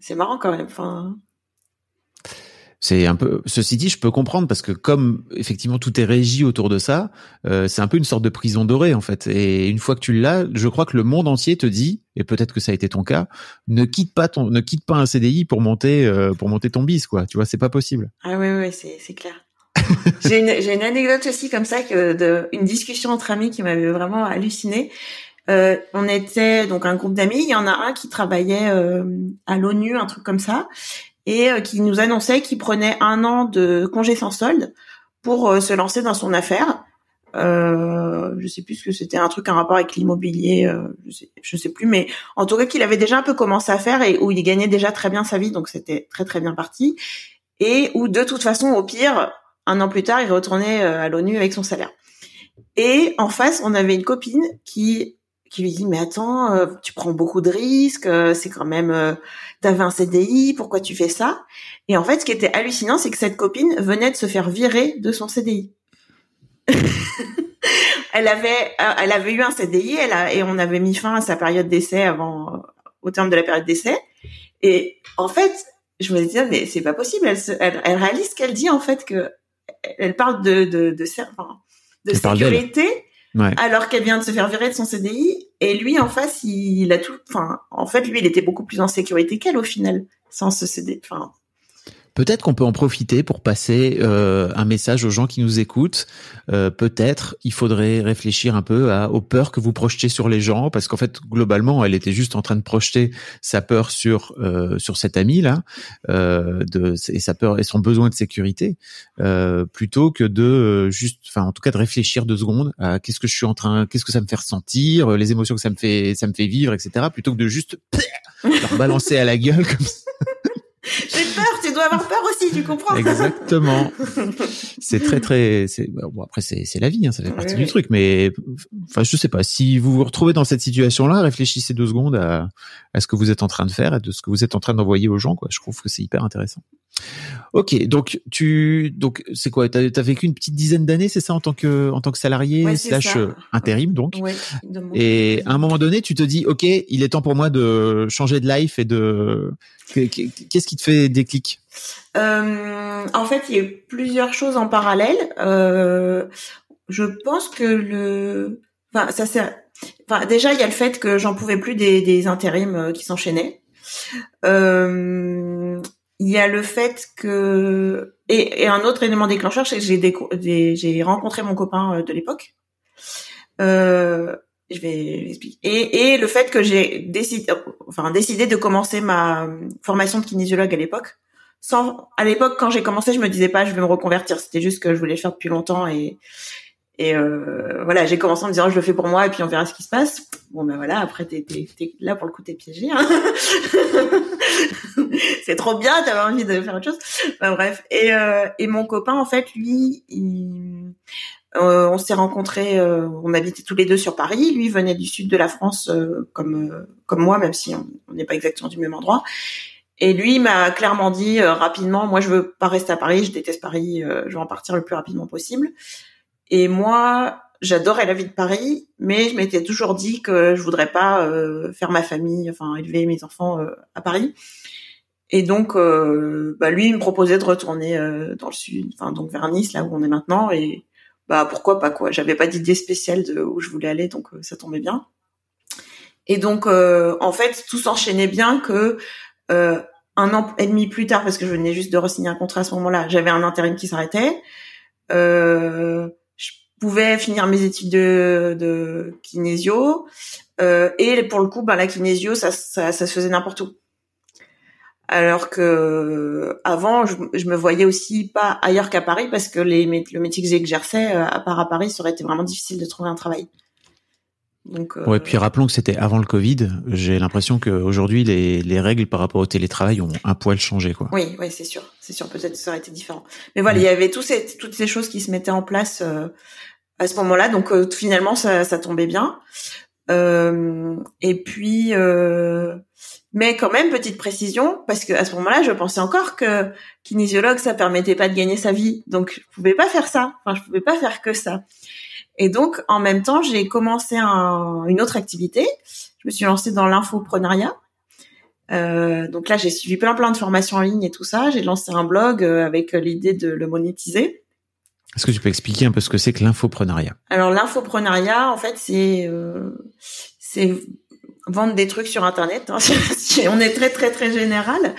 C'est marrant quand même. Enfin, C'est un peu. Ceci dit, je peux comprendre parce que comme effectivement tout est régi autour de ça, euh, c'est un peu une sorte de prison dorée en fait. Et une fois que tu l'as, je crois que le monde entier te dit, et peut-être que ça a été ton cas, ne quitte pas ton, ne quitte pas un CDI pour monter, euh, pour monter ton bis, quoi. Tu vois, c'est pas possible. ah ouais, ouais, c'est c'est clair. j'ai une j'ai une anecdote aussi comme ça que de une discussion entre amis qui m'avait vraiment halluciné. Euh, on était donc un groupe d'amis. Il y en a un qui travaillait euh, à l'ONU, un truc comme ça, et euh, qui nous annonçait qu'il prenait un an de congé sans solde pour euh, se lancer dans son affaire. Euh, je sais plus ce que c'était un truc en rapport avec l'immobilier, euh, je sais, je sais plus, mais en tout cas qu'il avait déjà un peu commencé à faire et où il gagnait déjà très bien sa vie, donc c'était très très bien parti. Et où de toute façon, au pire, un an plus tard, il retournait euh, à l'ONU avec son salaire. Et en face, on avait une copine qui qui lui dit mais attends, euh, tu prends beaucoup de risques, euh, c'est quand même euh, t'avais un CDI, pourquoi tu fais ça? Et en fait, ce qui était hallucinant, c'est que cette copine venait de se faire virer de son CDI. elle avait euh, elle avait eu un CDI, elle a, et on avait mis fin à sa période d'essai avant au terme de la période d'essai. Et en fait, je me disais mais c'est pas possible, elle, se, elle, elle réalise qu'elle dit en fait que elle parle de de de, de sécurité Alors qu'elle vient de se faire virer de son CDI et lui en face il a tout enfin en fait lui il était beaucoup plus en sécurité qu'elle au final sans ce CD enfin Peut-être qu'on peut en profiter pour passer euh, un message aux gens qui nous écoutent. Euh, peut-être il faudrait réfléchir un peu à, aux peurs que vous projetez sur les gens, parce qu'en fait globalement, elle était juste en train de projeter sa peur sur euh, sur cet ami là, euh, de, et sa peur et son besoin de sécurité, euh, plutôt que de euh, juste, enfin en tout cas de réfléchir deux secondes à qu'est-ce que je suis en train, qu'est-ce que ça me fait ressentir, les émotions que ça me fait ça me fait vivre, etc. Plutôt que de juste leur balancer à la gueule comme ça. Dois avoir peur aussi, tu comprends Exactement. c'est très très. C'est bon après c'est c'est la vie, hein, ça fait partie Oui, du oui. truc. Mais enfin je sais pas. Si vous vous retrouvez dans cette situation-là, réfléchissez deux secondes à, à ce que vous êtes en train de faire et de ce que vous êtes en train d'envoyer aux gens. Quoi. Je trouve que c'est hyper intéressant. Ok, donc tu donc c'est quoi? T'as as vécu une petite dizaine d'années, c'est ça en tant que en tant que salarié Ouais, slash ça. euh, intérim donc? Ouais, Et à un moment donné, tu te dis, ok, il est temps pour moi de changer de life et de qu'est-ce qui te fait déclic? Euh, en fait, il y a eu plusieurs choses en parallèle. Euh, je pense que le, enfin, ça c'est, enfin, déjà il y a le fait que j'en pouvais plus des, des intérims euh, qui s'enchaînaient. Euh, il y a le fait que et, et un autre élément déclencheur, c'est que j'ai des- j'ai rencontré mon copain euh, de l'époque. Euh, je vais l'expliquer. Et, et le fait que j'ai décidé, enfin décidé de commencer ma formation de kinésiologue à l'époque sans à l'époque quand j'ai commencé je me disais pas je vais me reconvertir c'était juste que je voulais le faire depuis longtemps et et euh, voilà j'ai commencé en me disant je le fais pour moi et puis on verra ce qui se passe bon ben voilà après t'es t'es, t'es là pour le coup t'es piégé hein. c'est trop bien t'avais envie de faire autre chose Enfin, bref et euh, et mon copain en fait lui il euh, on s'est rencontrés, euh, on habitait tous les deux sur Paris. Lui venait du sud de la France, euh, comme euh, comme moi, même si on n'est pas exactement du même endroit. Et lui m'a clairement dit rapidement, moi je veux pas rester à Paris, je déteste Paris, je veux en partir le plus rapidement possible. Et moi, j'adorais la vie de Paris, mais je m'étais toujours dit que je voudrais pas euh, faire ma famille, enfin élever mes enfants euh, à Paris. Et donc, euh, bah, lui, il me proposait de retourner euh, dans le sud, enfin donc vers Nice, là où on est maintenant. Et bah pourquoi pas quoi. J'avais pas d'idée spéciale de où je voulais aller, donc euh, ça tombait bien. Et donc, euh, en fait, tout s'enchaînait bien que un an et demi plus tard, parce que je venais juste de re-signer un contrat à ce moment-là, j'avais un intérim qui s'arrêtait. Euh, pouvais finir mes études de, de kinésio. Euh, et pour le coup, ben, la kinésio, ça, ça, ça se faisait n'importe où. Alors que avant, je, je me voyais aussi pas ailleurs qu'à Paris parce que les, le métier que j'exerçais, euh, à part à Paris, ça aurait été vraiment difficile de trouver un travail. Donc, euh, Ouais, puis rappelons que c'était avant le Covid. J'ai l'impression qu'aujourd'hui, les, les règles par rapport au télétravail ont un poil changé, quoi. Oui, oui, c'est sûr, c'est sûr. Peut-être que ça aurait été différent. Mais voilà, il y avait tous ces, toutes ces choses qui se mettaient en place euh, à ce moment-là. Donc euh, finalement, ça, ça tombait bien. Euh, et puis, euh, mais quand même, petite précision, parce que à ce moment-là, je pensais encore que kinésiologue, ça permettait pas de gagner sa vie. Donc, je pouvais pas faire ça. Enfin, je pouvais pas faire que ça. Et donc, en même temps, j'ai commencé un- une autre activité. Je me suis lancée dans l'infoprenariat. Euh, donc là, j'ai suivi plein plein de formations en ligne et tout ça. J'ai lancé un blog euh, avec l'idée de le monétiser. Est-ce que tu peux expliquer un peu ce que c'est que l'infoprenariat? Alors l'infoprenariat, en fait, c'est euh, c'est vendre des trucs sur Internet. hein. On est très très très général.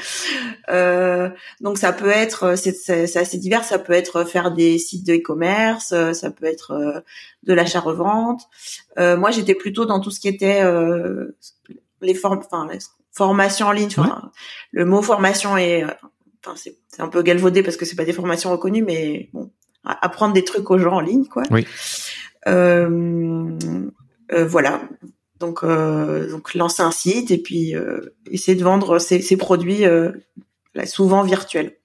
Euh, donc ça peut être, c'est c'est- assez divers. Ça peut être faire des sites de e-commerce, euh, ça peut être euh, de l'achat-revente. Euh, moi, j'étais plutôt dans tout ce qui était euh, les formes, enfin les formations en ligne. Le mot formation est, euh, enfin c'est c'est un peu galvaudé parce que c'est pas des formations reconnues, mais bon, apprendre des trucs aux gens en ligne, quoi. Oui. Euh, euh, voilà. Donc, euh, donc lancer un site et puis euh, essayer de vendre ses, ses produits euh, là, souvent virtuels.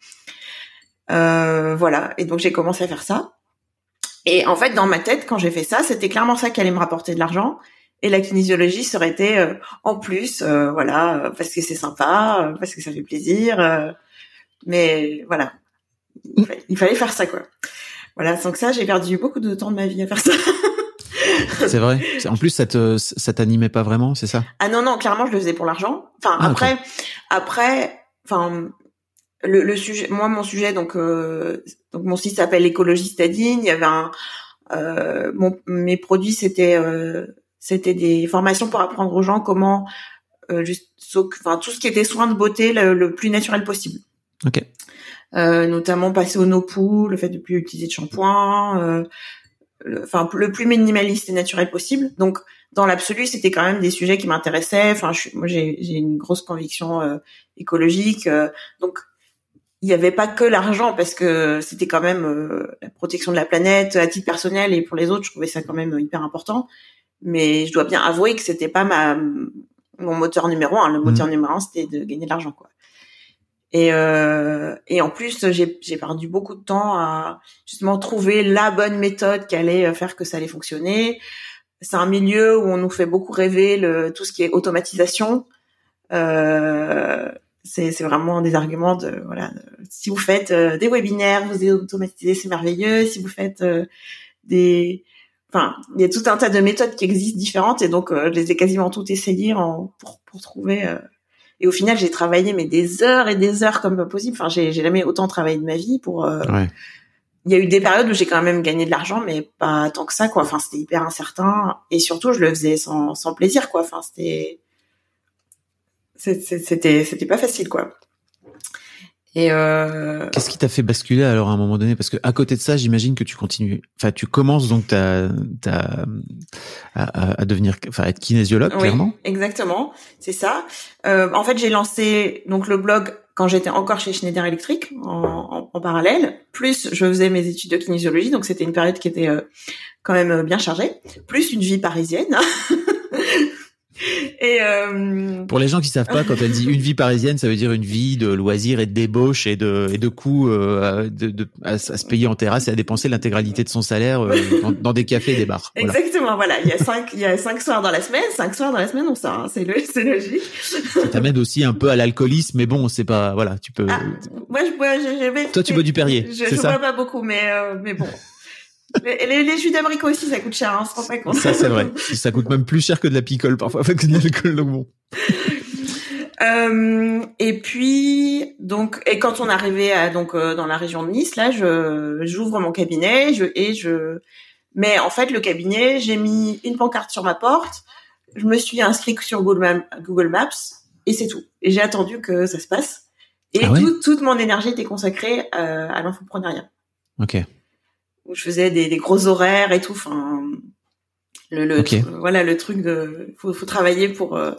Euh, voilà. Et donc j'ai commencé à faire ça. Et en fait, dans ma tête, quand j'ai fait ça, c'était clairement ça qui allait me rapporter de l'argent. Et la kinésiologie serait été euh, en plus, euh, voilà, parce que c'est sympa, parce que ça fait plaisir. mais voilà, il fallait faire ça, quoi. Voilà, sans que ça, j'ai perdu beaucoup de temps de ma vie à faire ça. C'est vrai En plus, ça te ça t'animait pas vraiment, c'est ça? Ah non non, clairement je le faisais pour l'argent. Enfin Ah, après après enfin le, le sujet moi mon sujet donc euh, donc mon site s'appelle écologie stadine, il y avait un euh, mon mes produits c'était euh, c'était des formations pour apprendre aux gens comment euh, juste enfin tout ce qui était soins de beauté le, le plus naturel possible. Ok. euh, notamment passer au no-poo, le fait de plus utiliser de shampoing, euh, le, enfin le plus minimaliste et naturel possible. Donc dans l'absolu, c'était quand même des sujets qui m'intéressaient. Enfin, je, moi j'ai une grosse conviction euh, écologique, donc il n'y avait pas que l'argent parce que c'était quand même la protection de la planète à titre personnel et pour les autres, je trouvais ça quand même hyper important. Mais je dois bien avouer que c'était pas ma mon moteur numéro un. Le moteur mmh. numéro un, c'était de gagner de l'argent, quoi. Et, euh, et en plus, j'ai perdu beaucoup de temps à justement trouver la bonne méthode qui allait faire que ça allait fonctionner. C'est un milieu où on nous fait beaucoup rêver le, tout ce qui est automatisation. Euh, c'est vraiment des arguments de voilà. Si vous faites euh, des webinaires, vous automatisez, c'est merveilleux. Si vous faites euh, des Enfin, il y a tout un tas de méthodes qui existent différentes et donc euh, je les ai quasiment toutes essayées en, pour, pour trouver et au final, j'ai travaillé mais des heures et des heures comme pas possible. Enfin, j'ai jamais autant travaillé de ma vie pour. Euh... Il y a eu des périodes où j'ai quand même gagné de l'argent, mais pas tant que ça, quoi. Enfin, c'était hyper incertain et surtout, je le faisais sans, sans plaisir, quoi. Enfin, c'était c'était c'était pas facile, quoi. Et euh... qu'est-ce qui t'a fait basculer alors à un moment donné? Parce que à côté de ça, j'imagine que tu continues. Enfin, tu commences donc ta, ta, à, à, devenir, enfin, être kinésiologue, oui, clairement. Exactement, c'est ça. Euh, en fait, j'ai lancé donc le blog quand j'étais encore chez Schneider Electric en, en, en, parallèle. Plus, je faisais mes études de kinésiologie, donc c'était une période qui était euh, quand même bien chargée. Plus une vie parisienne. Et euh... pour les gens qui savent pas, quand elle dit une vie parisienne, ça veut dire une vie de loisirs et de débauche et de et de coûts euh, de, de à, se payer en terrasse et à dépenser l'intégralité de son salaire euh, dans, dans, des cafés et des bars. Voilà. Exactement, voilà. Il y a cinq il y a cinq soirs dans la semaine, cinq soirs dans la semaine, on ça, hein, c'est c'est logique. Ça t'amène aussi un peu à l'alcoolisme, mais bon, c'est pas voilà, tu peux. Ah, moi, je bois, je, je, Toi, tu bois du Perrier. Je, bois pas beaucoup, mais euh, mais bon. Les, les, jus d'abricot aussi, ça coûte cher, hein, on se rend pas compte. Ça, c'est vrai. Ça coûte même plus cher que de la picole, parfois, que de l'alcool, donc bon. Euh, et puis donc et quand on arrivait à donc euh, dans la région de Nice là je j'ouvre mon cabinet je et je mais en fait le cabinet j'ai mis une pancarte sur ma porte je me suis inscrit sur Google, Google Maps et c'est tout et j'ai attendu que ça se passe et ah tout, toute mon énergie était consacrée euh, à l'infopreneuriat. Ok où je faisais des, des, gros horaires et tout. Enfin, le, le voilà le truc de faut, faut travailler pour. Euh,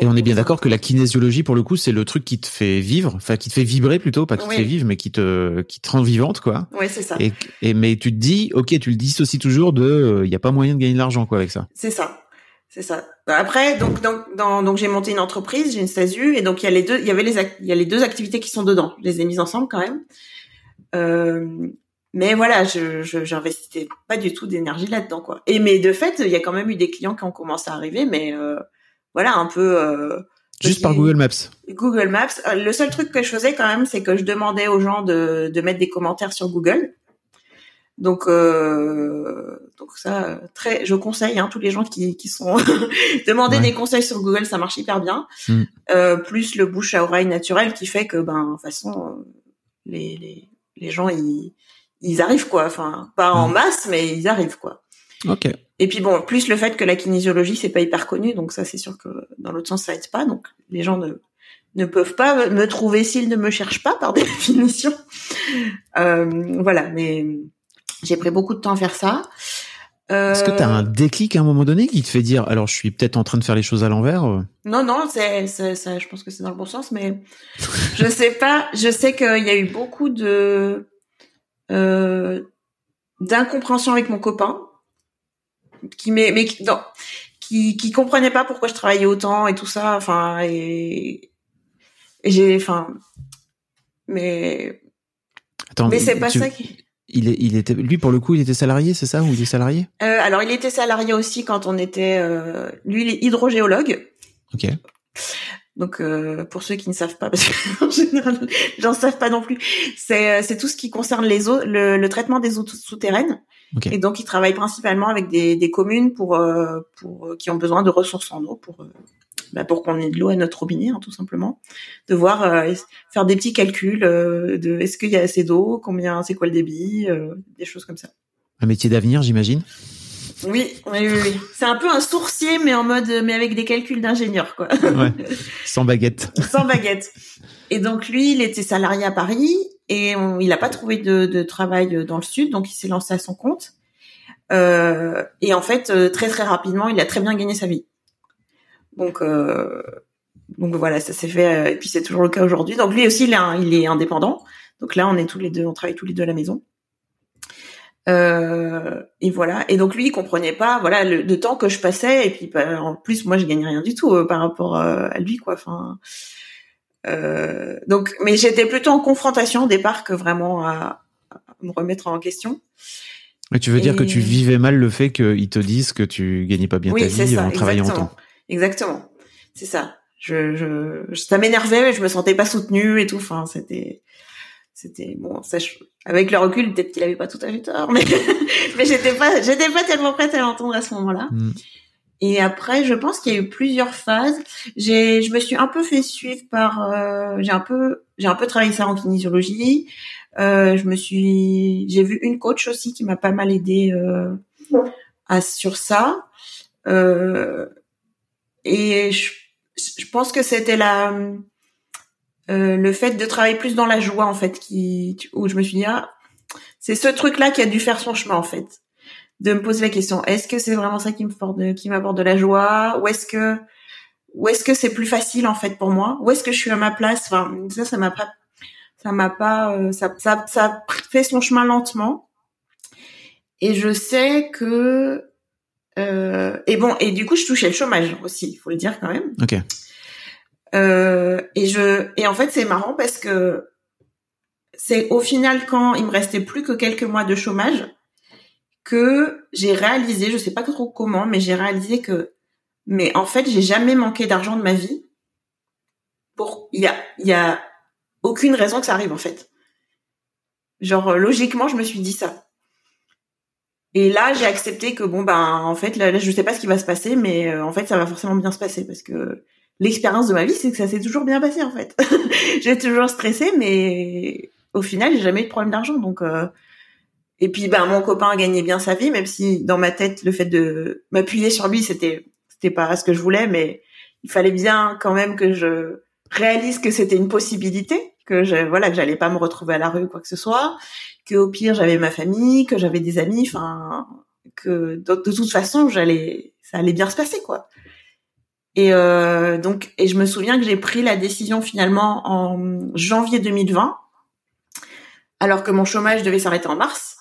et on est bien d'accord que la kinésiologie, pour le coup, c'est le truc qui te fait vivre, enfin qui te fait vibrer plutôt, pas qui te fait vivre, mais qui te qui te rend vivante, quoi. Oui, c'est ça. Et, et, mais tu te dis, ok, tu le dissocies toujours de, il euh, n'y a pas moyen de gagner de l'argent, quoi, avec ça. C'est ça, c'est ça. Après, donc donc dans, donc j'ai monté une entreprise, j'ai une SASU, et donc il y a les deux, il y avait les il y a les deux activités qui sont dedans. Je les ai mises ensemble quand même. Euh, mais voilà, je j'investissais pas du tout d'énergie là-dedans quoi. Et mais de fait, il y a quand même eu des clients qui ont commencé à arriver, mais euh, voilà un peu. Euh, Juste par Google Maps. Google Maps. Euh, le seul truc que je faisais quand même, c'est que je demandais aux gens de, de mettre des commentaires sur Google. Donc euh, donc ça très je conseille hein, tous les gens qui qui sont demander des conseils sur Google ça marche hyper bien mm. euh, plus le bouche à oreille naturel qui fait que ben de toute façon les les les gens ils ils arrivent quoi. Enfin, pas en mmh. masse, mais ils arrivent quoi. Ok. Et puis bon, plus le fait que la kinésiologie c'est pas hyper connu, donc ça c'est sûr que dans l'autre sens ça aide pas. Donc les gens ne ne peuvent pas me trouver s'ils ne me cherchent pas par définition. Euh, voilà, mais j'ai pris beaucoup de temps à faire ça. Euh... Est-ce que tu as un déclic à un moment donné qui te fait dire alors je suis peut-être en train de faire les choses à l'envers Non non, c'est ça je pense que c'est dans le bon sens mais je sais pas, je sais qu'il y a eu beaucoup de euh, d'incompréhension avec mon copain, qui mais mais qui, qui comprenait pas pourquoi je travaillais autant et tout ça, enfin et, et j'ai, enfin, mais Attends, mais c'est pas ça qui il, est, il était, lui pour le coup, il était salarié, c'est ça ou il est salarié? Euh, Alors il était salarié aussi quand on était, euh, lui il est hydrogéologue. Ok. Donc euh, pour ceux qui ne savent pas, parce qu'en général, ne savent pas non plus, c'est euh, c'est tout ce qui concerne les eaux, le, le traitement des eaux souterraines. Et donc ils travaillent principalement avec des, des communes pour euh, pour qui ont besoin de ressources en eau pour bah, pour qu'on ait de l'eau à notre robinet, hein, tout simplement. De voir faire des petits calculs de est-ce qu'il y a assez d'eau, combien, c'est quoi le débit, des choses comme ça. Un métier d'avenir, j'imagine? Oui, oui, oui. C'est un peu un sourcier, mais en mode, mais avec des calculs d'ingénieur, quoi. Ouais. Sans baguette. Sans baguette. Et donc lui, il était salarié à Paris. et il n'a pas trouvé de, de, travail dans le sud, donc il s'est lancé à son compte. Euh, et en fait, euh, très très rapidement, il a très bien gagné sa vie. Donc euh, donc voilà, ça s'est fait. Et puis c'est toujours le cas aujourd'hui. Donc lui aussi, il est, il est indépendant. Donc là, on est tous les deux, on travaille tous les deux à la maison. Euh, et voilà. Et donc lui, il comprenait pas, voilà, le, temps que je passais. Et puis bah, en plus, moi, je gagnais rien du tout euh, par rapport euh, à lui, quoi. Enfin, euh, donc, mais j'étais plutôt en confrontation au départ que vraiment à, me remettre en question. Mais tu veux dire que tu vivais mal le fait qu'ils te disent que tu gagnais pas bien ta vie ça, en travaillant autant. Exactement. C'est ça. Je, je, ça m'énervait, je me sentais pas soutenue et tout. Enfin, c'était, c'était bon. Ça, avec le recul, peut-être qu'il avait pas tout à fait tort, mais mais j'étais pas, j'étais pas tellement prête à l'entendre à ce moment-là. Mm. Et après, je pense qu'il y a eu plusieurs phases. J'ai, je me suis un peu fait suivre par, euh, j'ai un peu, j'ai un peu travaillé ça en kinésiologie. Euh, je me suis, j'ai vu une coach aussi qui m'a pas mal aidé euh, à, sur ça. Euh, et je, je, pense que c'était la, euh, le fait de travailler plus dans la joie en fait, qui, où je me suis dit ah, c'est ce truc-là qui a dû faire son chemin en fait. De me poser la question est-ce que c'est vraiment ça qui me qui m'apporte de la joie? Ou est-ce que ou est-ce que c'est plus facile en fait pour moi? Ou est-ce que je suis à ma place? Enfin ça ça m'a pas ça m'a pas euh, ça, ça ça fait son chemin lentement. Et je sais que euh, et bon et du coup je touchais le chômage aussi il faut le dire quand même. Ok euh, et je et en fait c'est marrant parce que c'est au final quand il me restait plus que quelques mois de chômage que j'ai réalisé, je sais pas trop comment, mais j'ai réalisé que, mais en fait, j'ai jamais manqué d'argent de ma vie. Pour, il y a, il y a aucune raison que ça arrive en fait. Genre logiquement, je me suis dit ça. Et là, j'ai accepté que bon ben en fait là, je sais pas ce qui va se passer, mais euh, en fait ça va forcément bien se passer parce que l'expérience de ma vie c'est que ça s'est toujours bien passé en fait. j'ai toujours stressé, mais au final j'ai jamais eu de problème d'argent donc. Euh, et puis, ben, mon copain gagnait bien sa vie, même si dans ma tête, le fait de m'appuyer sur lui, c'était, c'était pas ce que je voulais, mais il fallait bien quand même que je réalise que c'était une possibilité, que je, voilà, que j'allais pas me retrouver à la rue ou quoi que ce soit, que au pire, j'avais ma famille, que j'avais des amis, enfin, que de, toute façon, j'allais, ça allait bien se passer, quoi. Et euh, donc, et je me souviens que j'ai pris la décision finalement en janvier 2020, alors que mon chômage devait s'arrêter en mars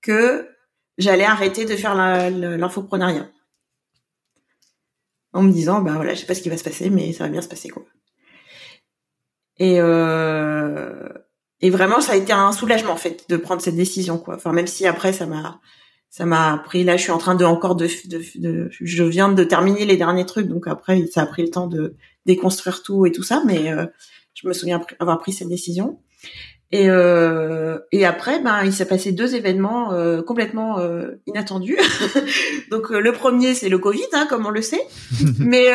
que j'allais arrêter de faire l'infoprenariat. En me disant, bah voilà, je sais pas ce qui va se passer, mais ça va bien se passer, quoi. Et, euh, et vraiment, ça a été un soulagement, en fait, de prendre cette décision, quoi. Enfin, même si après, ça m'a, ça m'a pris, là, je suis en train de encore de, de, je viens de terminer les derniers trucs, donc après, ça a pris le temps de déconstruire tout et tout ça, mais euh, je me souviens avoir pris cette décision. Et, euh, et après, ben, il s'est passé deux événements euh, complètement euh, inattendus. Donc le premier, c'est le Covid, hein, comme on le sait. mais,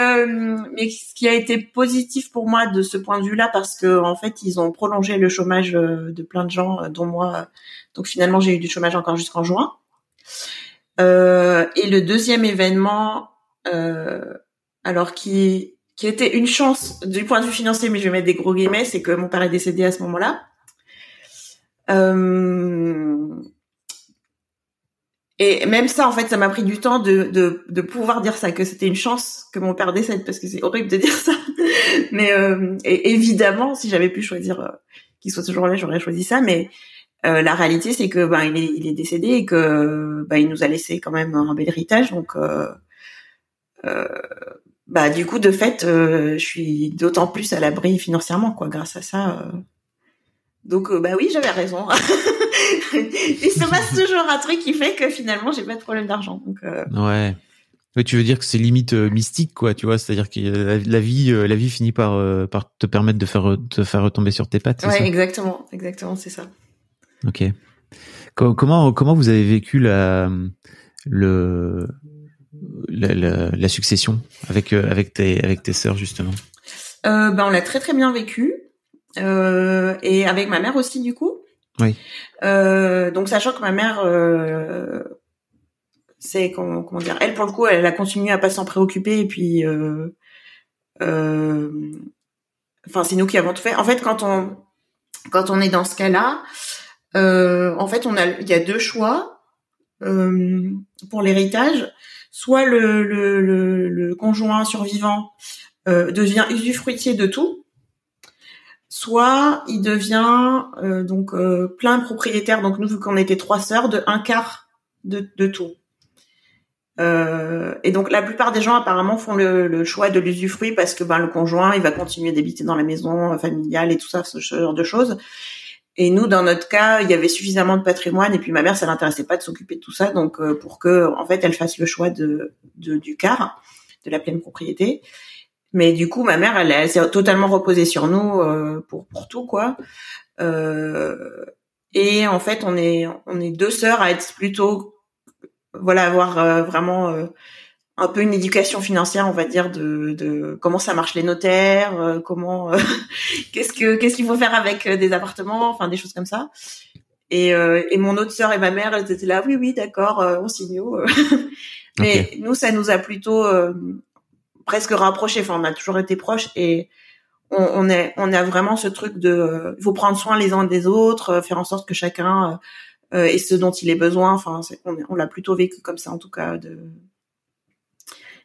mais ce qui a été positif pour moi de ce point de vue-là, parce que en fait, ils ont prolongé le chômage de plein de gens, dont moi. Donc finalement, j'ai eu du chômage encore jusqu'en juin. Et le deuxième événement, alors qui qui était une chance du point de vue financier, mais je vais mettre des gros guillemets, c'est que mon père est décédé à ce moment-là. Euh, et même ça, en fait, ça m'a pris du temps de, de, pouvoir dire ça, que c'était une chance que mon père décède, parce que c'est horrible de dire ça. Mais euh, évidemment, si j'avais pu choisir euh, qu'il soit toujours là, j'aurais choisi ça. Mais euh, la réalité, c'est que ben il est, il est décédé et que ben il nous a laissé quand même un bel héritage. Donc euh, bah du coup, de fait, je suis d'autant plus à l'abri financièrement, quoi, grâce à ça. Donc, euh, bah oui, j'avais raison. Il se passe toujours un truc qui fait que finalement, j'ai pas de problème d'argent. Donc, euh... ouais. Ouais, tu veux dire que c'est limite euh, mystique, quoi, tu vois, c'est-à-dire que la, vie, euh, la vie finit par, par te permettre de faire, te faire retomber sur tes pattes. Ouais, exactement, exactement, c'est ça. Ok. Comment, comment vous avez vécu la, le, la, la, la succession avec, avec tes, avec tes sœurs justement? Euh, ben, on l'a très très bien vécu. Euh, et avec ma mère aussi du coup. Oui. Euh, donc sachant que ma mère, euh, c'est comment, comment, dire, elle pour le coup, elle a continué à pas s'en préoccuper et puis, euh, euh, enfin c'est nous qui avons tout fait. En fait, quand on quand on est dans ce cas-là, euh, en fait, on a, il y a deux choix euh, pour l'héritage. Soit le, le, le, le, conjoint survivant euh, devient usufruitier de tout, soit il devient euh, donc euh, plein propriétaire. Donc nous, vu qu'on était trois sœurs, de un quart de, de tout. Euh, et donc la plupart des gens apparemment font le, le choix de l'usufruit parce que ben le conjoint il va continuer d'habiter dans la maison familiale et tout ça ce genre de choses. Et nous dans notre cas il y avait suffisamment de patrimoine et puis ma mère ça l'intéressait pas de s'occuper de tout ça donc euh, pour que en fait elle fasse le choix de, de du quart de la pleine propriété. Mais du coup ma mère elle, elle s'est totalement reposée sur nous euh, pour pour tout quoi. Euh, et en fait on est on est deux sœurs à être plutôt voilà avoir euh, vraiment euh, un peu une éducation financière on va dire de, de comment ça marche les notaires euh, comment qu'est-ce que qu'est-ce qu'il faut faire avec des appartements enfin des choses comme ça et, et mon autre sœur et ma mère elles étaient là oui oui d'accord on signe mais okay. nous ça nous a plutôt presque rapprochés enfin on a toujours été proches et on, on est on a vraiment ce truc de il faut prendre soin les uns des autres faire en sorte que chacun euh, et ce dont il est besoin. Enfin, on, on l'a plutôt vécu comme ça en tout cas. De...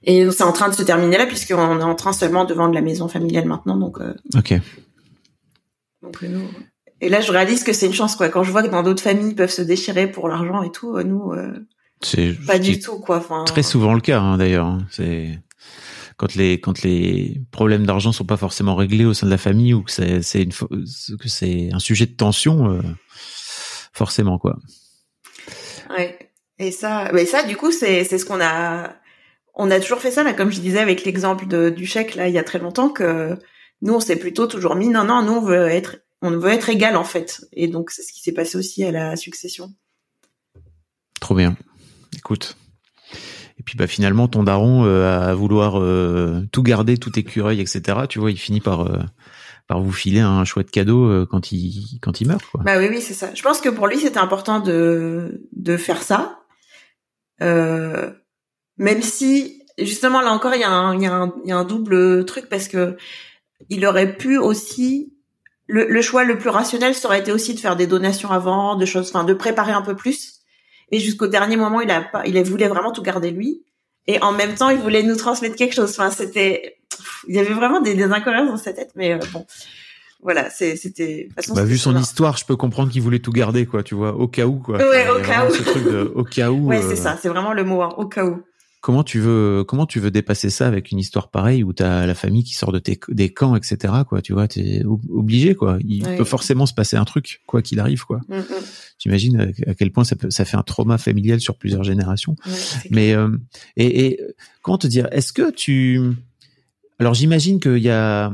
Et c'est en train de se terminer là puisqu'on est en train seulement de vendre la maison familiale maintenant. Donc. Euh... Ok. Donc nous. Et là, je réalise que c'est une chance quoi. Quand je vois que dans d'autres familles peuvent se déchirer pour l'argent et tout, nous. Euh... C'est pas du tout quoi. Enfin. Très souvent le cas hein, d'ailleurs. Hein. C'est quand les quand les problèmes d'argent sont pas forcément réglés au sein de la famille ou que c'est c'est une que c'est un sujet de tension euh, forcément quoi. Ouais. Et ça, mais ça, du coup, c'est c'est ce qu'on a. On a toujours fait ça là, comme je disais avec l'exemple de du chèque là, il y a très longtemps que nous, on s'est plutôt toujours mis non non, nous on veut être on veut être égal en fait. Et donc c'est ce qui s'est passé aussi à la succession. Trop bien. Écoute. Et puis bah finalement ton daron euh, à vouloir euh, tout garder, tout écureuil, etc. Tu vois, il finit par euh, par vous filer un chouette cadeau euh, quand il quand il meurt quoi. Bah oui oui c'est ça. Je pense que pour lui c'était important de de faire ça, euh, même si justement là encore il y a un y a un il y a un double truc parce que il aurait pu aussi le, le choix le plus rationnel ça aurait été aussi de faire des donations avant, de choses, enfin de préparer un peu plus. Et jusqu'au dernier moment il a pas il voulait vraiment tout garder lui. Et en même temps il voulait nous transmettre quelque chose. Enfin c'était il y avait vraiment des, des incohérences dans sa tête, mais euh, bon, voilà, c'était. Bah, vu son histoire, je peux comprendre qu'il voulait tout garder, quoi, tu vois, au cas où, quoi. Ouais, au cas où. Ce truc de, au cas où. Ouais, c'est euh, ça, c'est vraiment le mot, hein, au cas où. Comment tu veux, comment tu veux dépasser ça avec une histoire pareille où t'as la famille qui sort de tes, des camps, etc. Quoi, tu vois, t'es obligé, quoi. Il peut forcément se passer un truc, quoi qu'il arrive, quoi. Mm J'imagine à quel point ça, peut, ça fait un trauma familial sur plusieurs générations. Mais euh, et, et comment te dire, est-ce que tu alors j'imagine qu'il y a,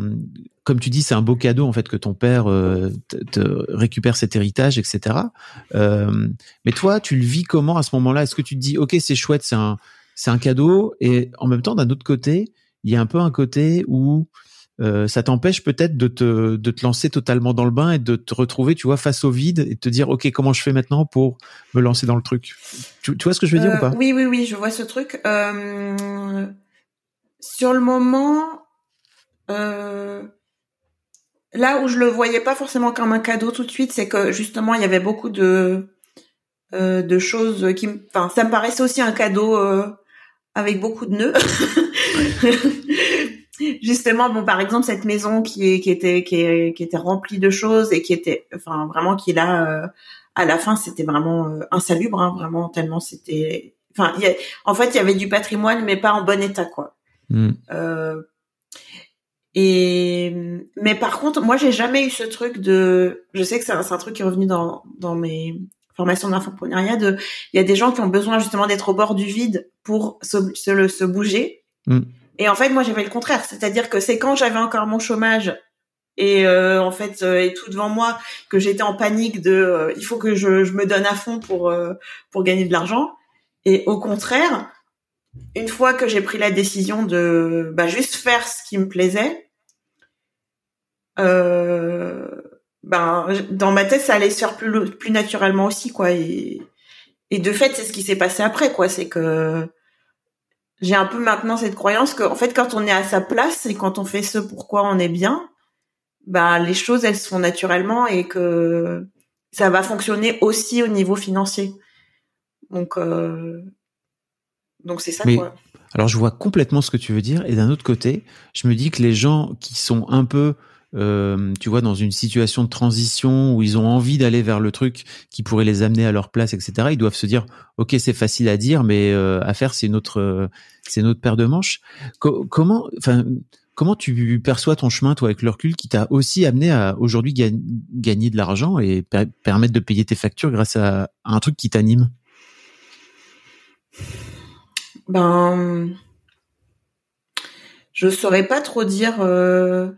comme tu dis, c'est un beau cadeau en fait que ton père euh, te, récupère cet héritage, etc. Euh, mais toi, tu le vis comment à ce moment-là? Est-ce que tu te dis, ok, c'est chouette, c'est un, c'est un cadeau, et en même temps, d'un autre côté, il y a un peu un côté où euh, ça t'empêche peut-être de te, de te lancer totalement dans le bain et de te retrouver, tu vois, face au vide et de te dire, ok, comment je fais maintenant pour me lancer dans le truc? Tu, tu vois ce que je veux dire ou pas? Oui, oui, oui, je vois ce truc. Euh sur le moment, euh, là où je le voyais pas forcément comme un cadeau tout de suite, c'est que justement il y avait beaucoup de euh, de choses qui, enfin, ça me paraissait aussi un cadeau euh, avec beaucoup de nœuds. justement, bon, par exemple cette maison qui, est, qui était qui, est, qui était remplie de choses et qui était, enfin, vraiment qui là, euh, à la fin, c'était vraiment euh, insalubre, hein, vraiment tellement c'était, enfin, en fait, il y avait du patrimoine mais pas en bon état, quoi. Mm. Euh, et mais par contre, moi, j'ai jamais eu ce truc de. Je sais que c'est un, un, truc qui est revenu dans dans mes formations d'infoprenariat. De, il y a des gens qui ont besoin justement d'être au bord du vide pour se se, se bouger. Mm. Et en fait, moi, j'avais le contraire, c'est-à-dire que c'est quand j'avais encore mon chômage et euh, en fait euh, et tout devant moi que j'étais en panique de euh, il faut que je, je, me donne à fond pour pour gagner de l'argent. Et au contraire, une fois que j'ai pris la décision de bah, juste faire ce qui me plaisait, euh, ben dans ma tête ça allait se faire plus plus naturellement aussi quoi et et de fait c'est ce qui s'est passé après quoi c'est que j'ai un peu maintenant cette croyance que en fait quand on est à sa place et quand on fait ce pourquoi on est bien bah les choses elles se font naturellement et que ça va fonctionner aussi au niveau financier. Donc euh, donc c'est ça quoi. Alors je vois complètement ce que tu veux dire et d'un autre côté, je me dis que les gens qui sont un peu euh, tu vois, dans une situation de transition où ils ont envie d'aller vers le truc qui pourrait les amener à leur place, etc. Ils doivent se dire, ok, c'est facile à dire, mais euh, à faire, c'est notre, euh, c'est notre paire de manches. comment, enfin, comment tu perçois ton chemin, toi, avec le recul, qui t'a aussi amené à aujourd'hui gagner de l'argent et permettre de payer tes factures grâce à, à un truc qui t'anime? Ben, je saurais pas trop dire. Euh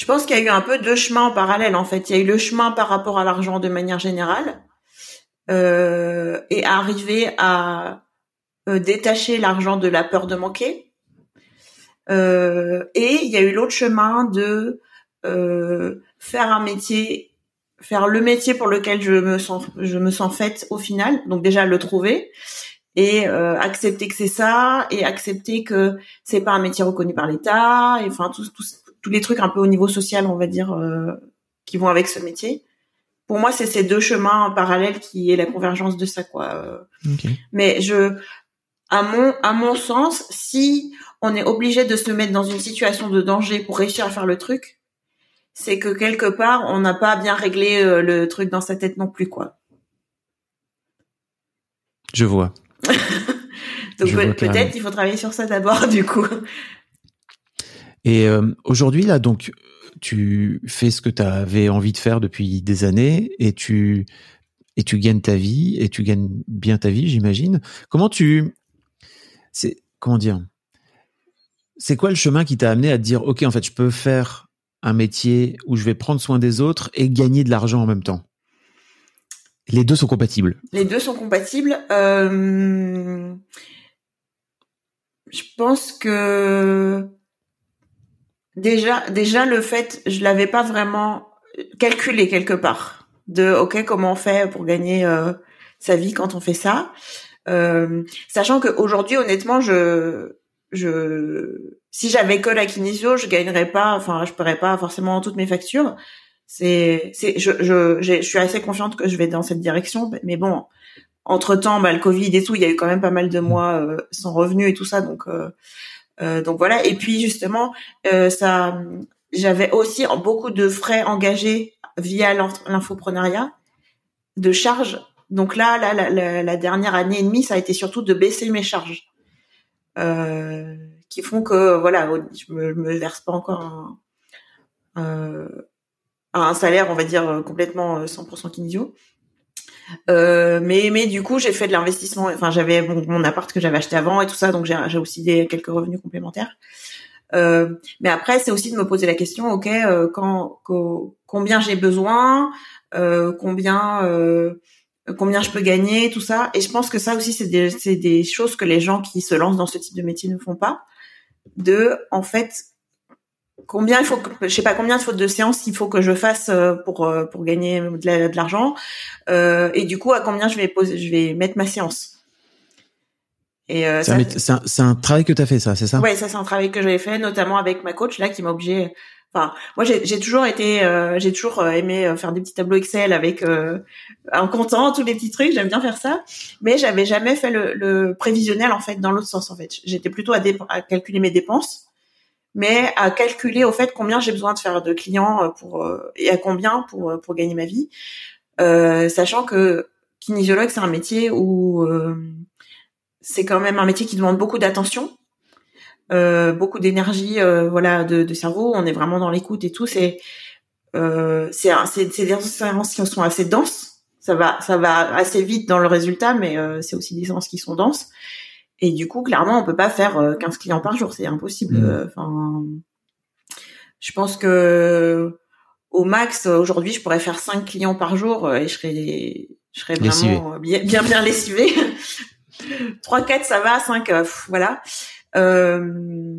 je pense qu'il y a eu un peu deux chemins en parallèle en fait. Il y a eu le chemin par rapport à l'argent de manière générale euh, et arriver à euh, détacher l'argent de la peur de manquer. Euh, et il y a eu l'autre chemin de euh, faire un métier, faire le métier pour lequel je me sens, je me sens faite au final. Donc déjà le trouver et euh, accepter que c'est ça et accepter que c'est pas un métier reconnu par l'État et enfin tout, tout, tous les trucs un peu au niveau social, on va dire, euh, qui vont avec ce métier. Pour moi, c'est ces deux chemins parallèles qui est la convergence de ça, quoi. Mais je, à mon, à mon sens, si on est obligé de se mettre dans une situation de danger pour réussir à faire le truc, c'est que quelque part, on n'a pas bien réglé euh, le truc dans sa tête non plus, quoi. Je vois. Donc peut-être il faut travailler sur ça d'abord, du coup. Et euh, aujourd'hui, là, donc, tu fais ce que tu avais envie de faire depuis des années et tu et tu gagnes ta vie et tu gagnes bien ta vie, j'imagine. Comment tu c'est comment dire C'est quoi le chemin qui t'a amené à te dire OK, en fait, je peux faire un métier où je vais prendre soin des autres et gagner de l'argent en même temps? Les deux sont compatibles. Les deux sont compatibles. Euh... Je pense que Déjà, déjà le fait, je l'avais pas vraiment calculé quelque part. De ok, comment on fait pour gagner euh, sa vie quand on fait ça, euh, sachant qu'aujourd'hui, honnêtement, je, je, si j'avais que la kinesio, je gagnerais pas, enfin, je paierais pas forcément toutes mes factures. C'est, c'est, je, je, je suis assez confiante que je vais dans cette direction, mais bon, entre temps, bah, le Covid et tout, il y a eu quand même pas mal de mois euh, sans revenus et tout ça, donc euh, donc voilà. Et puis justement, euh, ça, j'avais aussi beaucoup de frais engagés via l'infoprenariat, de charges. Donc là, la, dernière année et demie, ça a été surtout de baisser mes charges, euh, qui font que voilà, je me, me verse pas encore un, euh, un salaire, on va dire complètement 100% kinésio. Euh, mais mais du coup j'ai fait de l'investissement. Enfin j'avais mon, appart que j'avais acheté avant et tout ça, donc j'ai j'ai aussi des quelques revenus complémentaires. Euh, mais après c'est aussi de me poser la question, ok, euh, quand, combien j'ai besoin, euh, combien combien je peux gagner, tout ça. Et je pense que ça aussi c'est des c'est des choses que les gens qui se lancent dans ce type de métier ne font pas. De en fait combien il faut que, je sais pas combien de de séances il faut que je fasse euh, pour euh, pour gagner de l'argent. Euh, et du coup à combien je vais poser je vais mettre ma séance. Et euh, c'est un, un, travail que tu as fait ça c'est ça? Ouais ça c'est un travail que j'avais fait notamment avec ma coach là qui m'a obligé enfin moi j'ai toujours été j'ai toujours aimé faire des petits tableaux Excel avec en comptant tous les petits trucs j'aime bien faire ça. Mais j'avais jamais fait le, le, prévisionnel en fait dans l'autre sens en fait. J'étais plutôt à, à calculer mes dépenses mais à calculer au fait combien j'ai besoin de faire de clients euh, pour euh, et à combien pour euh, pour gagner ma vie, euh, sachant que kinésiologue c'est un métier où c'est quand même un métier qui demande beaucoup d'attention, euh, beaucoup d'énergie, voilà, de, de, cerveau. On est vraiment dans l'écoute et tout. C'est c'est c'est des séances qui sont assez denses. Ça va ça va assez vite dans le résultat, mais c'est aussi des séances qui sont denses. Et du coup, clairement, on peut pas faire 15 euh, clients par jour, c'est impossible. Mm. Euh, enfin, je pense que au max aujourd'hui, je pourrais faire 5 clients par jour euh, et je serais je serais vraiment bien bien bien lessivé. 3 4 ça va, 5 voilà. Euh,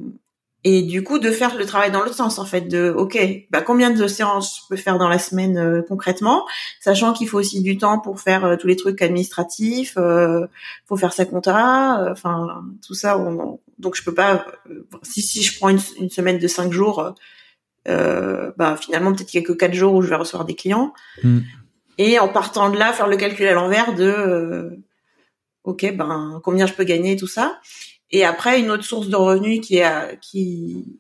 et du coup de faire le travail dans l'autre sens en fait de ok bah combien de séances je peux faire dans la semaine euh, concrètement sachant qu'il faut aussi du temps pour faire euh, tous les trucs administratifs euh, faut faire sa compta euh, enfin tout ça donc je peux pas si si je prends une, une semaine de cinq jours euh, bah finalement peut-être qu'il y a que quatre jours où je vais recevoir des clients. Hmm. Et en partant de là, faire le calcul à l'envers de euh, ok ben combien je peux gagner tout ça. Et après une autre source de revenus qui est qui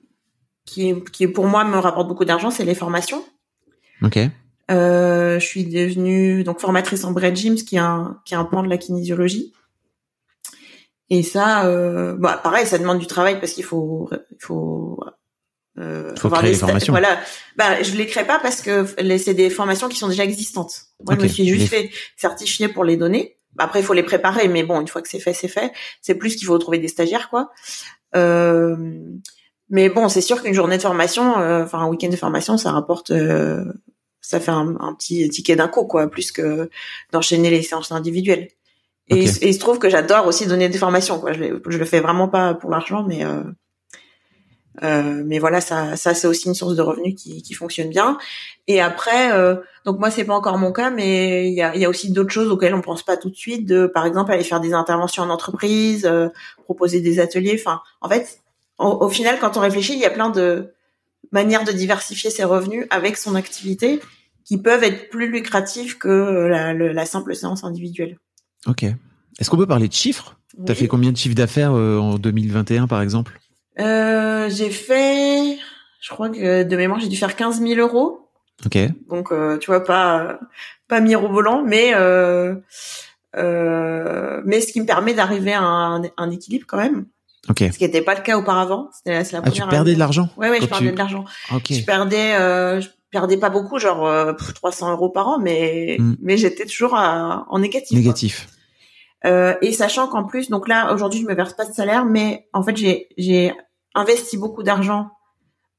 qui est, qui pour moi me rapporte beaucoup d'argent, c'est les formations. Ok. Euh, je suis devenue donc formatrice en Bread Gyms, qui est un qui est un pan de la kinésiologie. Et ça, euh, bah, pareil, ça demande du travail parce qu'il faut il faut euh, faut créer des formations. Voilà. Bah, je les crée pas parce que c'est des formations qui sont déjà existantes. Moi, je me suis juste fait certifier pour les donner. Après, il faut les préparer, mais bon, une fois que c'est fait, c'est fait. C'est plus qu'il faut trouver des stagiaires, quoi. Euh, mais bon, c'est sûr qu'une journée de formation, euh, enfin un week-end de formation, ça rapporte, euh, ça fait un, un petit ticket d'un coup, quoi, plus que d'enchaîner les séances individuelles. Et, il se trouve que j'adore aussi donner des formations, quoi. Je, je le fais vraiment pas pour l'argent, mais euh, euh, mais voilà, ça, ça c'est aussi une source de revenus qui, qui fonctionne bien. Et après, euh, donc moi c'est pas encore mon cas, mais il y a, y a aussi d'autres choses auxquelles on pense pas tout de suite. De par exemple aller faire des interventions en entreprise, euh, proposer des ateliers. Enfin, en fait, au, final, quand on réfléchit, il y a plein de manières de diversifier ses revenus avec son activité qui peuvent être plus lucratives que la, la simple séance individuelle. Ok. Est-ce qu'on peut parler de chiffres? Tu T'as fait combien de chiffres d'affaires en 2021 par exemple? Euh, j'ai fait, je crois que de mémoire, j'ai dû faire 15 000 euros. Ok. Donc, euh, tu vois, pas pas mirobolant, mais euh, euh, mais ce qui me permet d'arriver à un, un, équilibre quand même. Ok. Ce qui n'était pas le cas auparavant. C'était la, ah, tu perdais de l'argent. Ouais, ouais, je perdais de l'argent. Ok. Je perdais, euh, je perdais pas beaucoup, genre 300 euros par an, mais hmm. mais j'étais toujours en négatif. Négatif. Euh, et sachant qu'en plus, donc là aujourd'hui je me verse pas de salaire, mais en fait j'ai j'ai investi beaucoup d'argent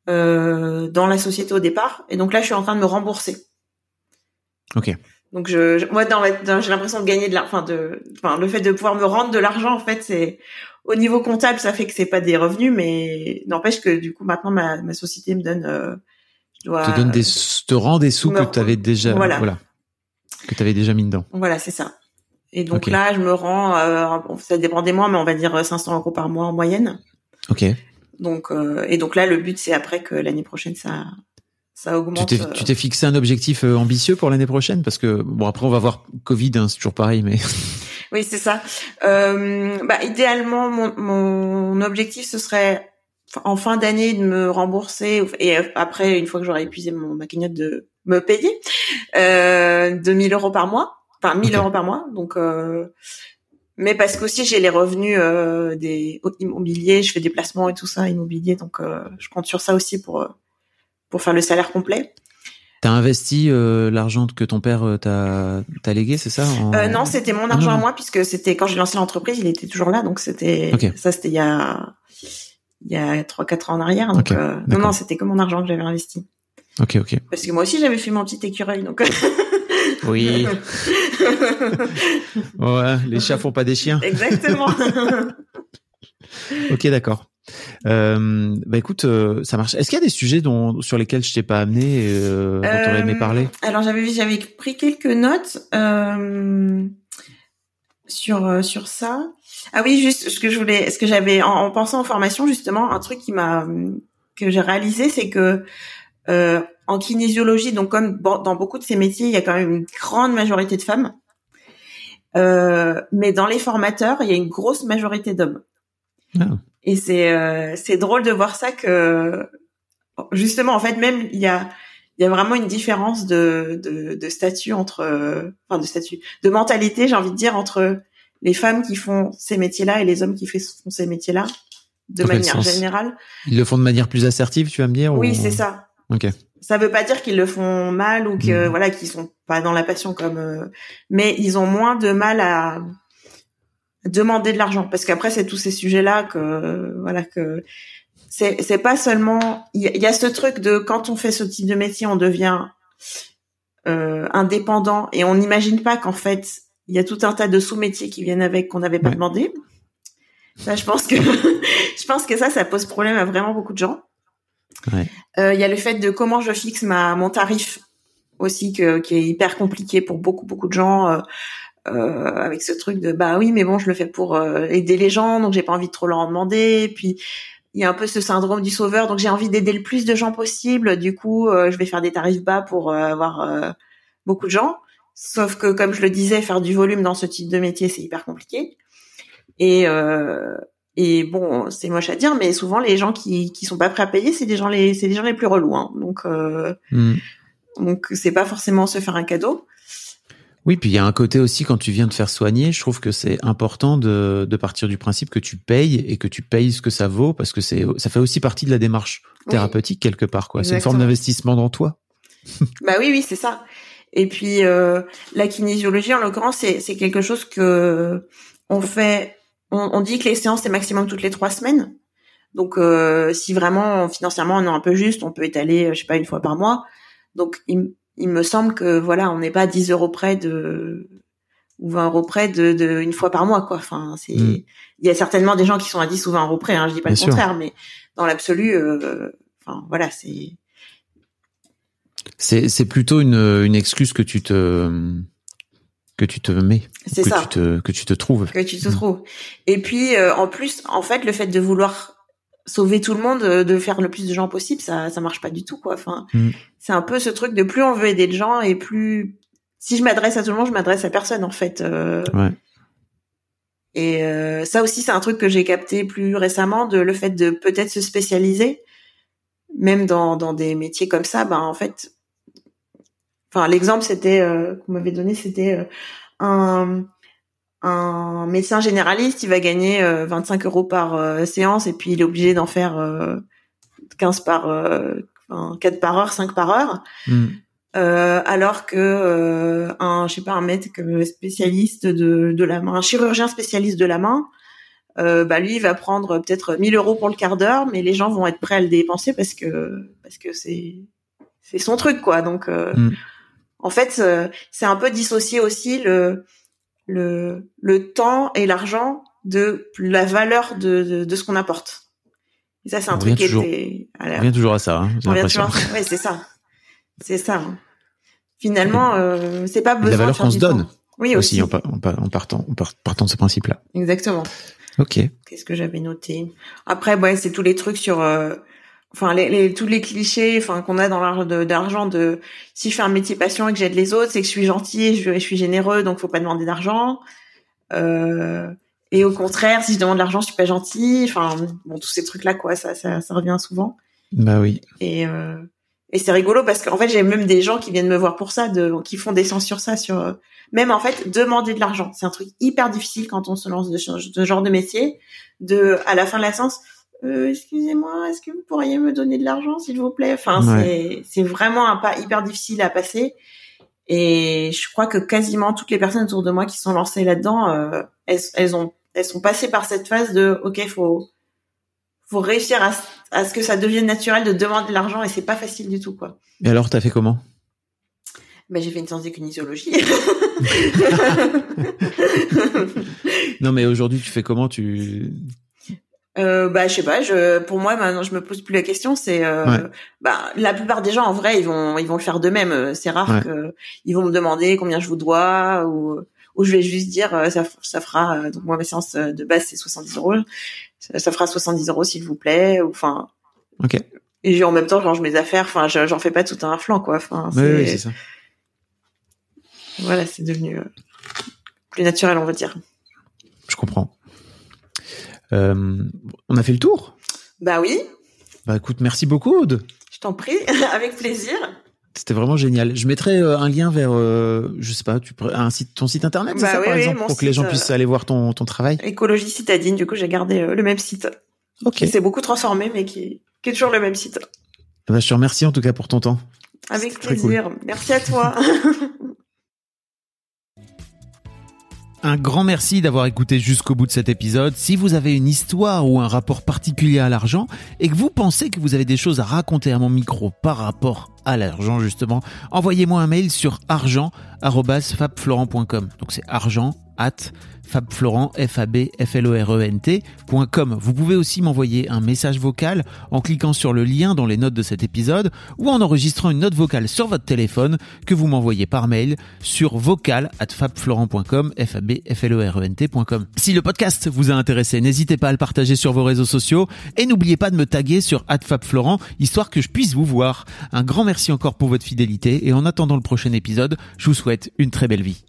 euh, dans la société au départ, et donc là je suis en train de me rembourser. Ok. Donc je, moi dans, j'ai l'impression de gagner de l'argent, enfin de, enfin le fait de pouvoir me rendre de l'argent en fait c'est au niveau comptable ça fait que c'est pas des revenus, mais n'empêche que du coup maintenant ma, ma société me donne euh, dois, te donne des te rend des sous que tu avais déjà voilà. voilà que tu avais déjà mis dedans. Voilà c'est ça. Et donc là, je me rends, euh, ça dépend des mois, mais on va dire 500 euros par mois en moyenne. Ok. Donc euh, et donc là, le but c'est après que l'année prochaine ça ça augmente. Tu t'es, fixé un objectif euh, ambitieux pour l'année prochaine? Parce que bon après on va voir Covid, hein, c'est toujours pareil, mais. oui, c'est ça. Euh, bah idéalement, mon, mon objectif ce serait en fin d'année de me rembourser et après une fois que j'aurai épuisé mon ma cagnotte de me payer euh, 2000 euros par mois enfin 1000 euros par mois. Donc, euh, mais parce qu'aussi j'ai les revenus euh, des immobiliers, je fais des placements et tout ça immobilier, donc euh, je compte sur ça aussi pour pour faire le salaire complet. T'as investi l'argent que ton père t'a t'a légué, c'est ça Non, c'était mon ah, argent à moi puisque c'était quand j'ai lancé l'entreprise, il était toujours là, donc c'était ça, c'était il y a il y a trois quatre ans en arrière. Donc non, non, c'était que mon argent que j'avais investi. Ok, ok. Parce que moi aussi j'avais fait mon petit écureuil, donc. Oui. ouais, les chats font pas des chiens. Exactement. ok, d'accord. Euh, bah écoute, euh, ça marche. Est-ce qu'il y a des sujets dont sur lesquels je t'ai pas amené, euh, dont aurais aimé parler? euh, Alors j'avais j'avais pris quelques notes euh, sur sur ça. Ah oui, juste ce que je voulais, ce que j'avais en, en, pensant aux formations justement, un truc qui m'a que j'ai réalisé, c'est que euh, en kinésiologie, donc comme dans beaucoup de ces métiers, il y a quand même une grande majorité de femmes. Euh, mais dans les formateurs, il y a une grosse majorité d'hommes. Ah. Et c'est euh, c'est drôle de voir ça que justement en fait même il y a il y a vraiment une différence de de, de statut entre enfin de statut de mentalité j'ai envie de dire entre les femmes qui font ces métiers-là et les hommes qui font ces métiers-là de manière générale. Ils le font de manière plus assertive, tu vas me dire Oui, c'est ça. Ok. Ça veut pas dire qu'ils le font mal ou que hmm. voilà qu'ils sont pas dans la passion comme, euh, mais ils ont moins de mal à demander de l'argent parce qu'après c'est tous ces sujets-là que voilà que c'est c'est pas seulement il y, a ce truc de quand on fait ce type de métier on devient euh, indépendant et on n'imagine pas qu'en fait il y a tout un tas de sous-métiers qui viennent avec qu'on n'avait pas demandé. Ça, je pense que je pense que ça, ça pose problème à vraiment beaucoup de gens. Euh, il y a le fait de comment je fixe ma mon tarif aussi que, qui est hyper compliqué pour beaucoup beaucoup de gens. Euh, euh, avec ce truc de bah oui mais bon je le fais pour aider les gens donc j'ai pas envie de trop leur demander puis il y a un peu ce syndrome du sauveur, donc j'ai envie d'aider le plus de gens possible. Du coup, euh, je vais faire des tarifs bas pour euh, avoir euh, beaucoup de gens. Sauf que, comme je le disais, faire du volume dans ce type de métier, c'est hyper compliqué. Et et bon, c'est moche à dire, mais souvent les gens qui qui sont pas prêts à payer, c'est des gens les c'est des gens les plus relous. Hein. Donc Hmm. donc c'est pas forcément se faire un cadeau. Oui, puis il y a un côté aussi quand tu viens te faire soigner, je trouve que c'est important de, de partir du principe que tu payes et que tu payes ce que ça vaut parce que c'est ça fait aussi partie de la démarche Oui. thérapeutique quelque part quoi. C'est une forme d'investissement dans toi. Bah oui, oui, c'est ça. Et puis euh, la kinésiologie, en l'occurrence, c'est c'est quelque chose que on fait. On, on dit que les séances c'est maximum toutes les trois semaines. Donc euh, si vraiment financièrement on est un peu juste, on peut étaler, euh, je sais pas, une fois par mois. Donc il, me semble que voilà, on n'est pas à 10 euros près de ou 20 euros près de, de une fois par mois quoi. Enfin c'est Mm. il y a certainement des gens qui sont à 10 ou 20 euros près. Hein, je dis pas Bien le sûr. contraire, mais dans l'absolu, euh, enfin voilà, c'est C'est c'est plutôt une une excuse que tu te que tu te mets, c'est que ça. tu te que tu te trouves. que tu te Mm. trouves. Et puis euh, en plus, en fait, le fait de vouloir sauver tout le monde, euh, de faire le plus de gens possible, ça ça marche pas du tout quoi. Enfin, Mm. c'est un peu ce truc de plus on veut aider les gens et plus si je m'adresse à tout le monde, je m'adresse à personne en fait. Euh, Ouais. Et euh, ça aussi, c'est un truc que j'ai capté plus récemment, de le fait de peut-être se spécialiser, même dans, dans des métiers comme ça. Ben en fait, enfin l'exemple c'était euh, qu'on m'avait donné, c'était euh, un un médecin généraliste, il va gagner euh, 25 euros par euh, séance et puis il est obligé d'en faire euh, 15 par, euh, enfin, 4 par heure, 5 par heure. Mm. Euh, alors que euh, un je sais pas un euh, spécialiste de de la main un chirurgien spécialiste de la main euh, bah lui il va prendre peut-être 1000 euros pour le quart d'heure mais les gens vont être prêts à le dépenser parce que parce que c'est c'est son truc quoi donc euh, Mm. En fait euh, c'est un peu dissocier aussi le le le temps et l'argent de la valeur de de, de ce qu'on apporte et ça c'est un On truc revient qui toujours- était On revient toujours à ça, hein, on vient l'impression. toujours- ouais, c'est ça. C'est ça. hein. Finalement, euh, c'est pas besoin la valeur de faire qu'on se donne temps. Oui, aussi. aussi en, pa- en pa- en partant en par- partant de ce principe-là. Exactement. Ok. Qu'est-ce que j'avais noté? Après, ouais, c'est tous les trucs sur, euh, enfin, les, les- tous les clichés, enfin, qu'on a dans l'art de- d'argent de, si je fais un métier passion et que j'aide les autres, c'est que je suis gentil, et je, je suis généreux, donc faut pas demander d'argent. Euh, et au contraire, si je demande de l'argent, je suis pas gentil. Enfin, bon, tous ces trucs-là, quoi, ça, ça, ça revient souvent. Bah oui. Et, euh, et c'est rigolo parce qu'en fait, j'ai même des gens qui viennent me voir pour ça, de, qui font des séances sur ça, sur euh, même en fait demander de l'argent. C'est un truc hyper difficile quand on se lance de ce de ce genre de métier. De à la fin de la séance, euh, excusez-moi, est-ce que vous pourriez me donner de l'argent, s'il vous plaît? Enfin, c'est c'est vraiment un pas hyper difficile à passer. Et je crois que quasiment toutes les personnes autour de moi qui sont lancées là-dedans, euh, elles, elles ont elles sont passées par cette phase de ok, faut faut réussir à, à ce que ça devienne naturel de demander de l'argent et c'est pas facile du tout quoi. Et alors, t'as fait comment? Ben j'ai fait une séance de kinésiologie. Non, mais aujourd'hui, tu fais comment? Tu euh, bah je sais pas, je pour moi maintenant je me pose plus la question, c'est euh, Ouais. bah la plupart des gens en vrai ils vont ils vont le faire d'eux-mêmes, Euh, c'est rare Ouais. que ils vont me demander combien je vous dois ou ou je vais juste dire euh, ça ça fera euh, donc moi ma séance euh, de base c'est 70 euros, ça, ça fera 70 euros s'il vous plaît ou enfin Ok. et j'ai- en même temps je range mes affaires, enfin je- j'en fais pas tout un flanc quoi, enfin c'est oui, c'est ça. voilà c'est devenu plus naturel on va dire. Je comprends. Euh, on a fait le tour. Bah oui, Bah écoute, merci beaucoup, Aude. je t'en prie, avec plaisir. C'était vraiment génial. Je mettrai euh, un lien vers, euh, je sais pas, tu un site, ton site internet, Bah ça, oui, par oui, exemple, pour que les gens euh, puissent aller voir ton, ton travail. Écologie citadine, du coup j'ai gardé euh, le même site. Ok. qui s'est beaucoup transformé, mais qui, qui est toujours le même site. Bah, je te remercie en tout cas pour ton temps. Avec plaisir. Merci à toi. Un grand merci d'avoir écouté jusqu'au bout de cet épisode. Si vous avez une histoire ou un rapport particulier à l'argent et que vous pensez que vous avez des choses à raconter à mon micro par rapport à l'argent justement, envoyez-moi un mail sur argent@fabflorent.com. Donc c'est argent fabflorent, f e. Vous pouvez aussi m'envoyer un message vocal en cliquant sur le lien dans les notes de cet épisode ou en enregistrant une note vocale sur votre téléphone que vous m'envoyez par mail sur vocal at fabflorent.com, f e. Si le podcast vous a intéressé, n'hésitez pas à le partager sur vos réseaux sociaux et n'oubliez pas de me taguer sur @fabflorent histoire que je puisse vous voir. Un grand merci encore pour votre fidélité et en attendant le prochain épisode, je vous souhaite une très belle vie.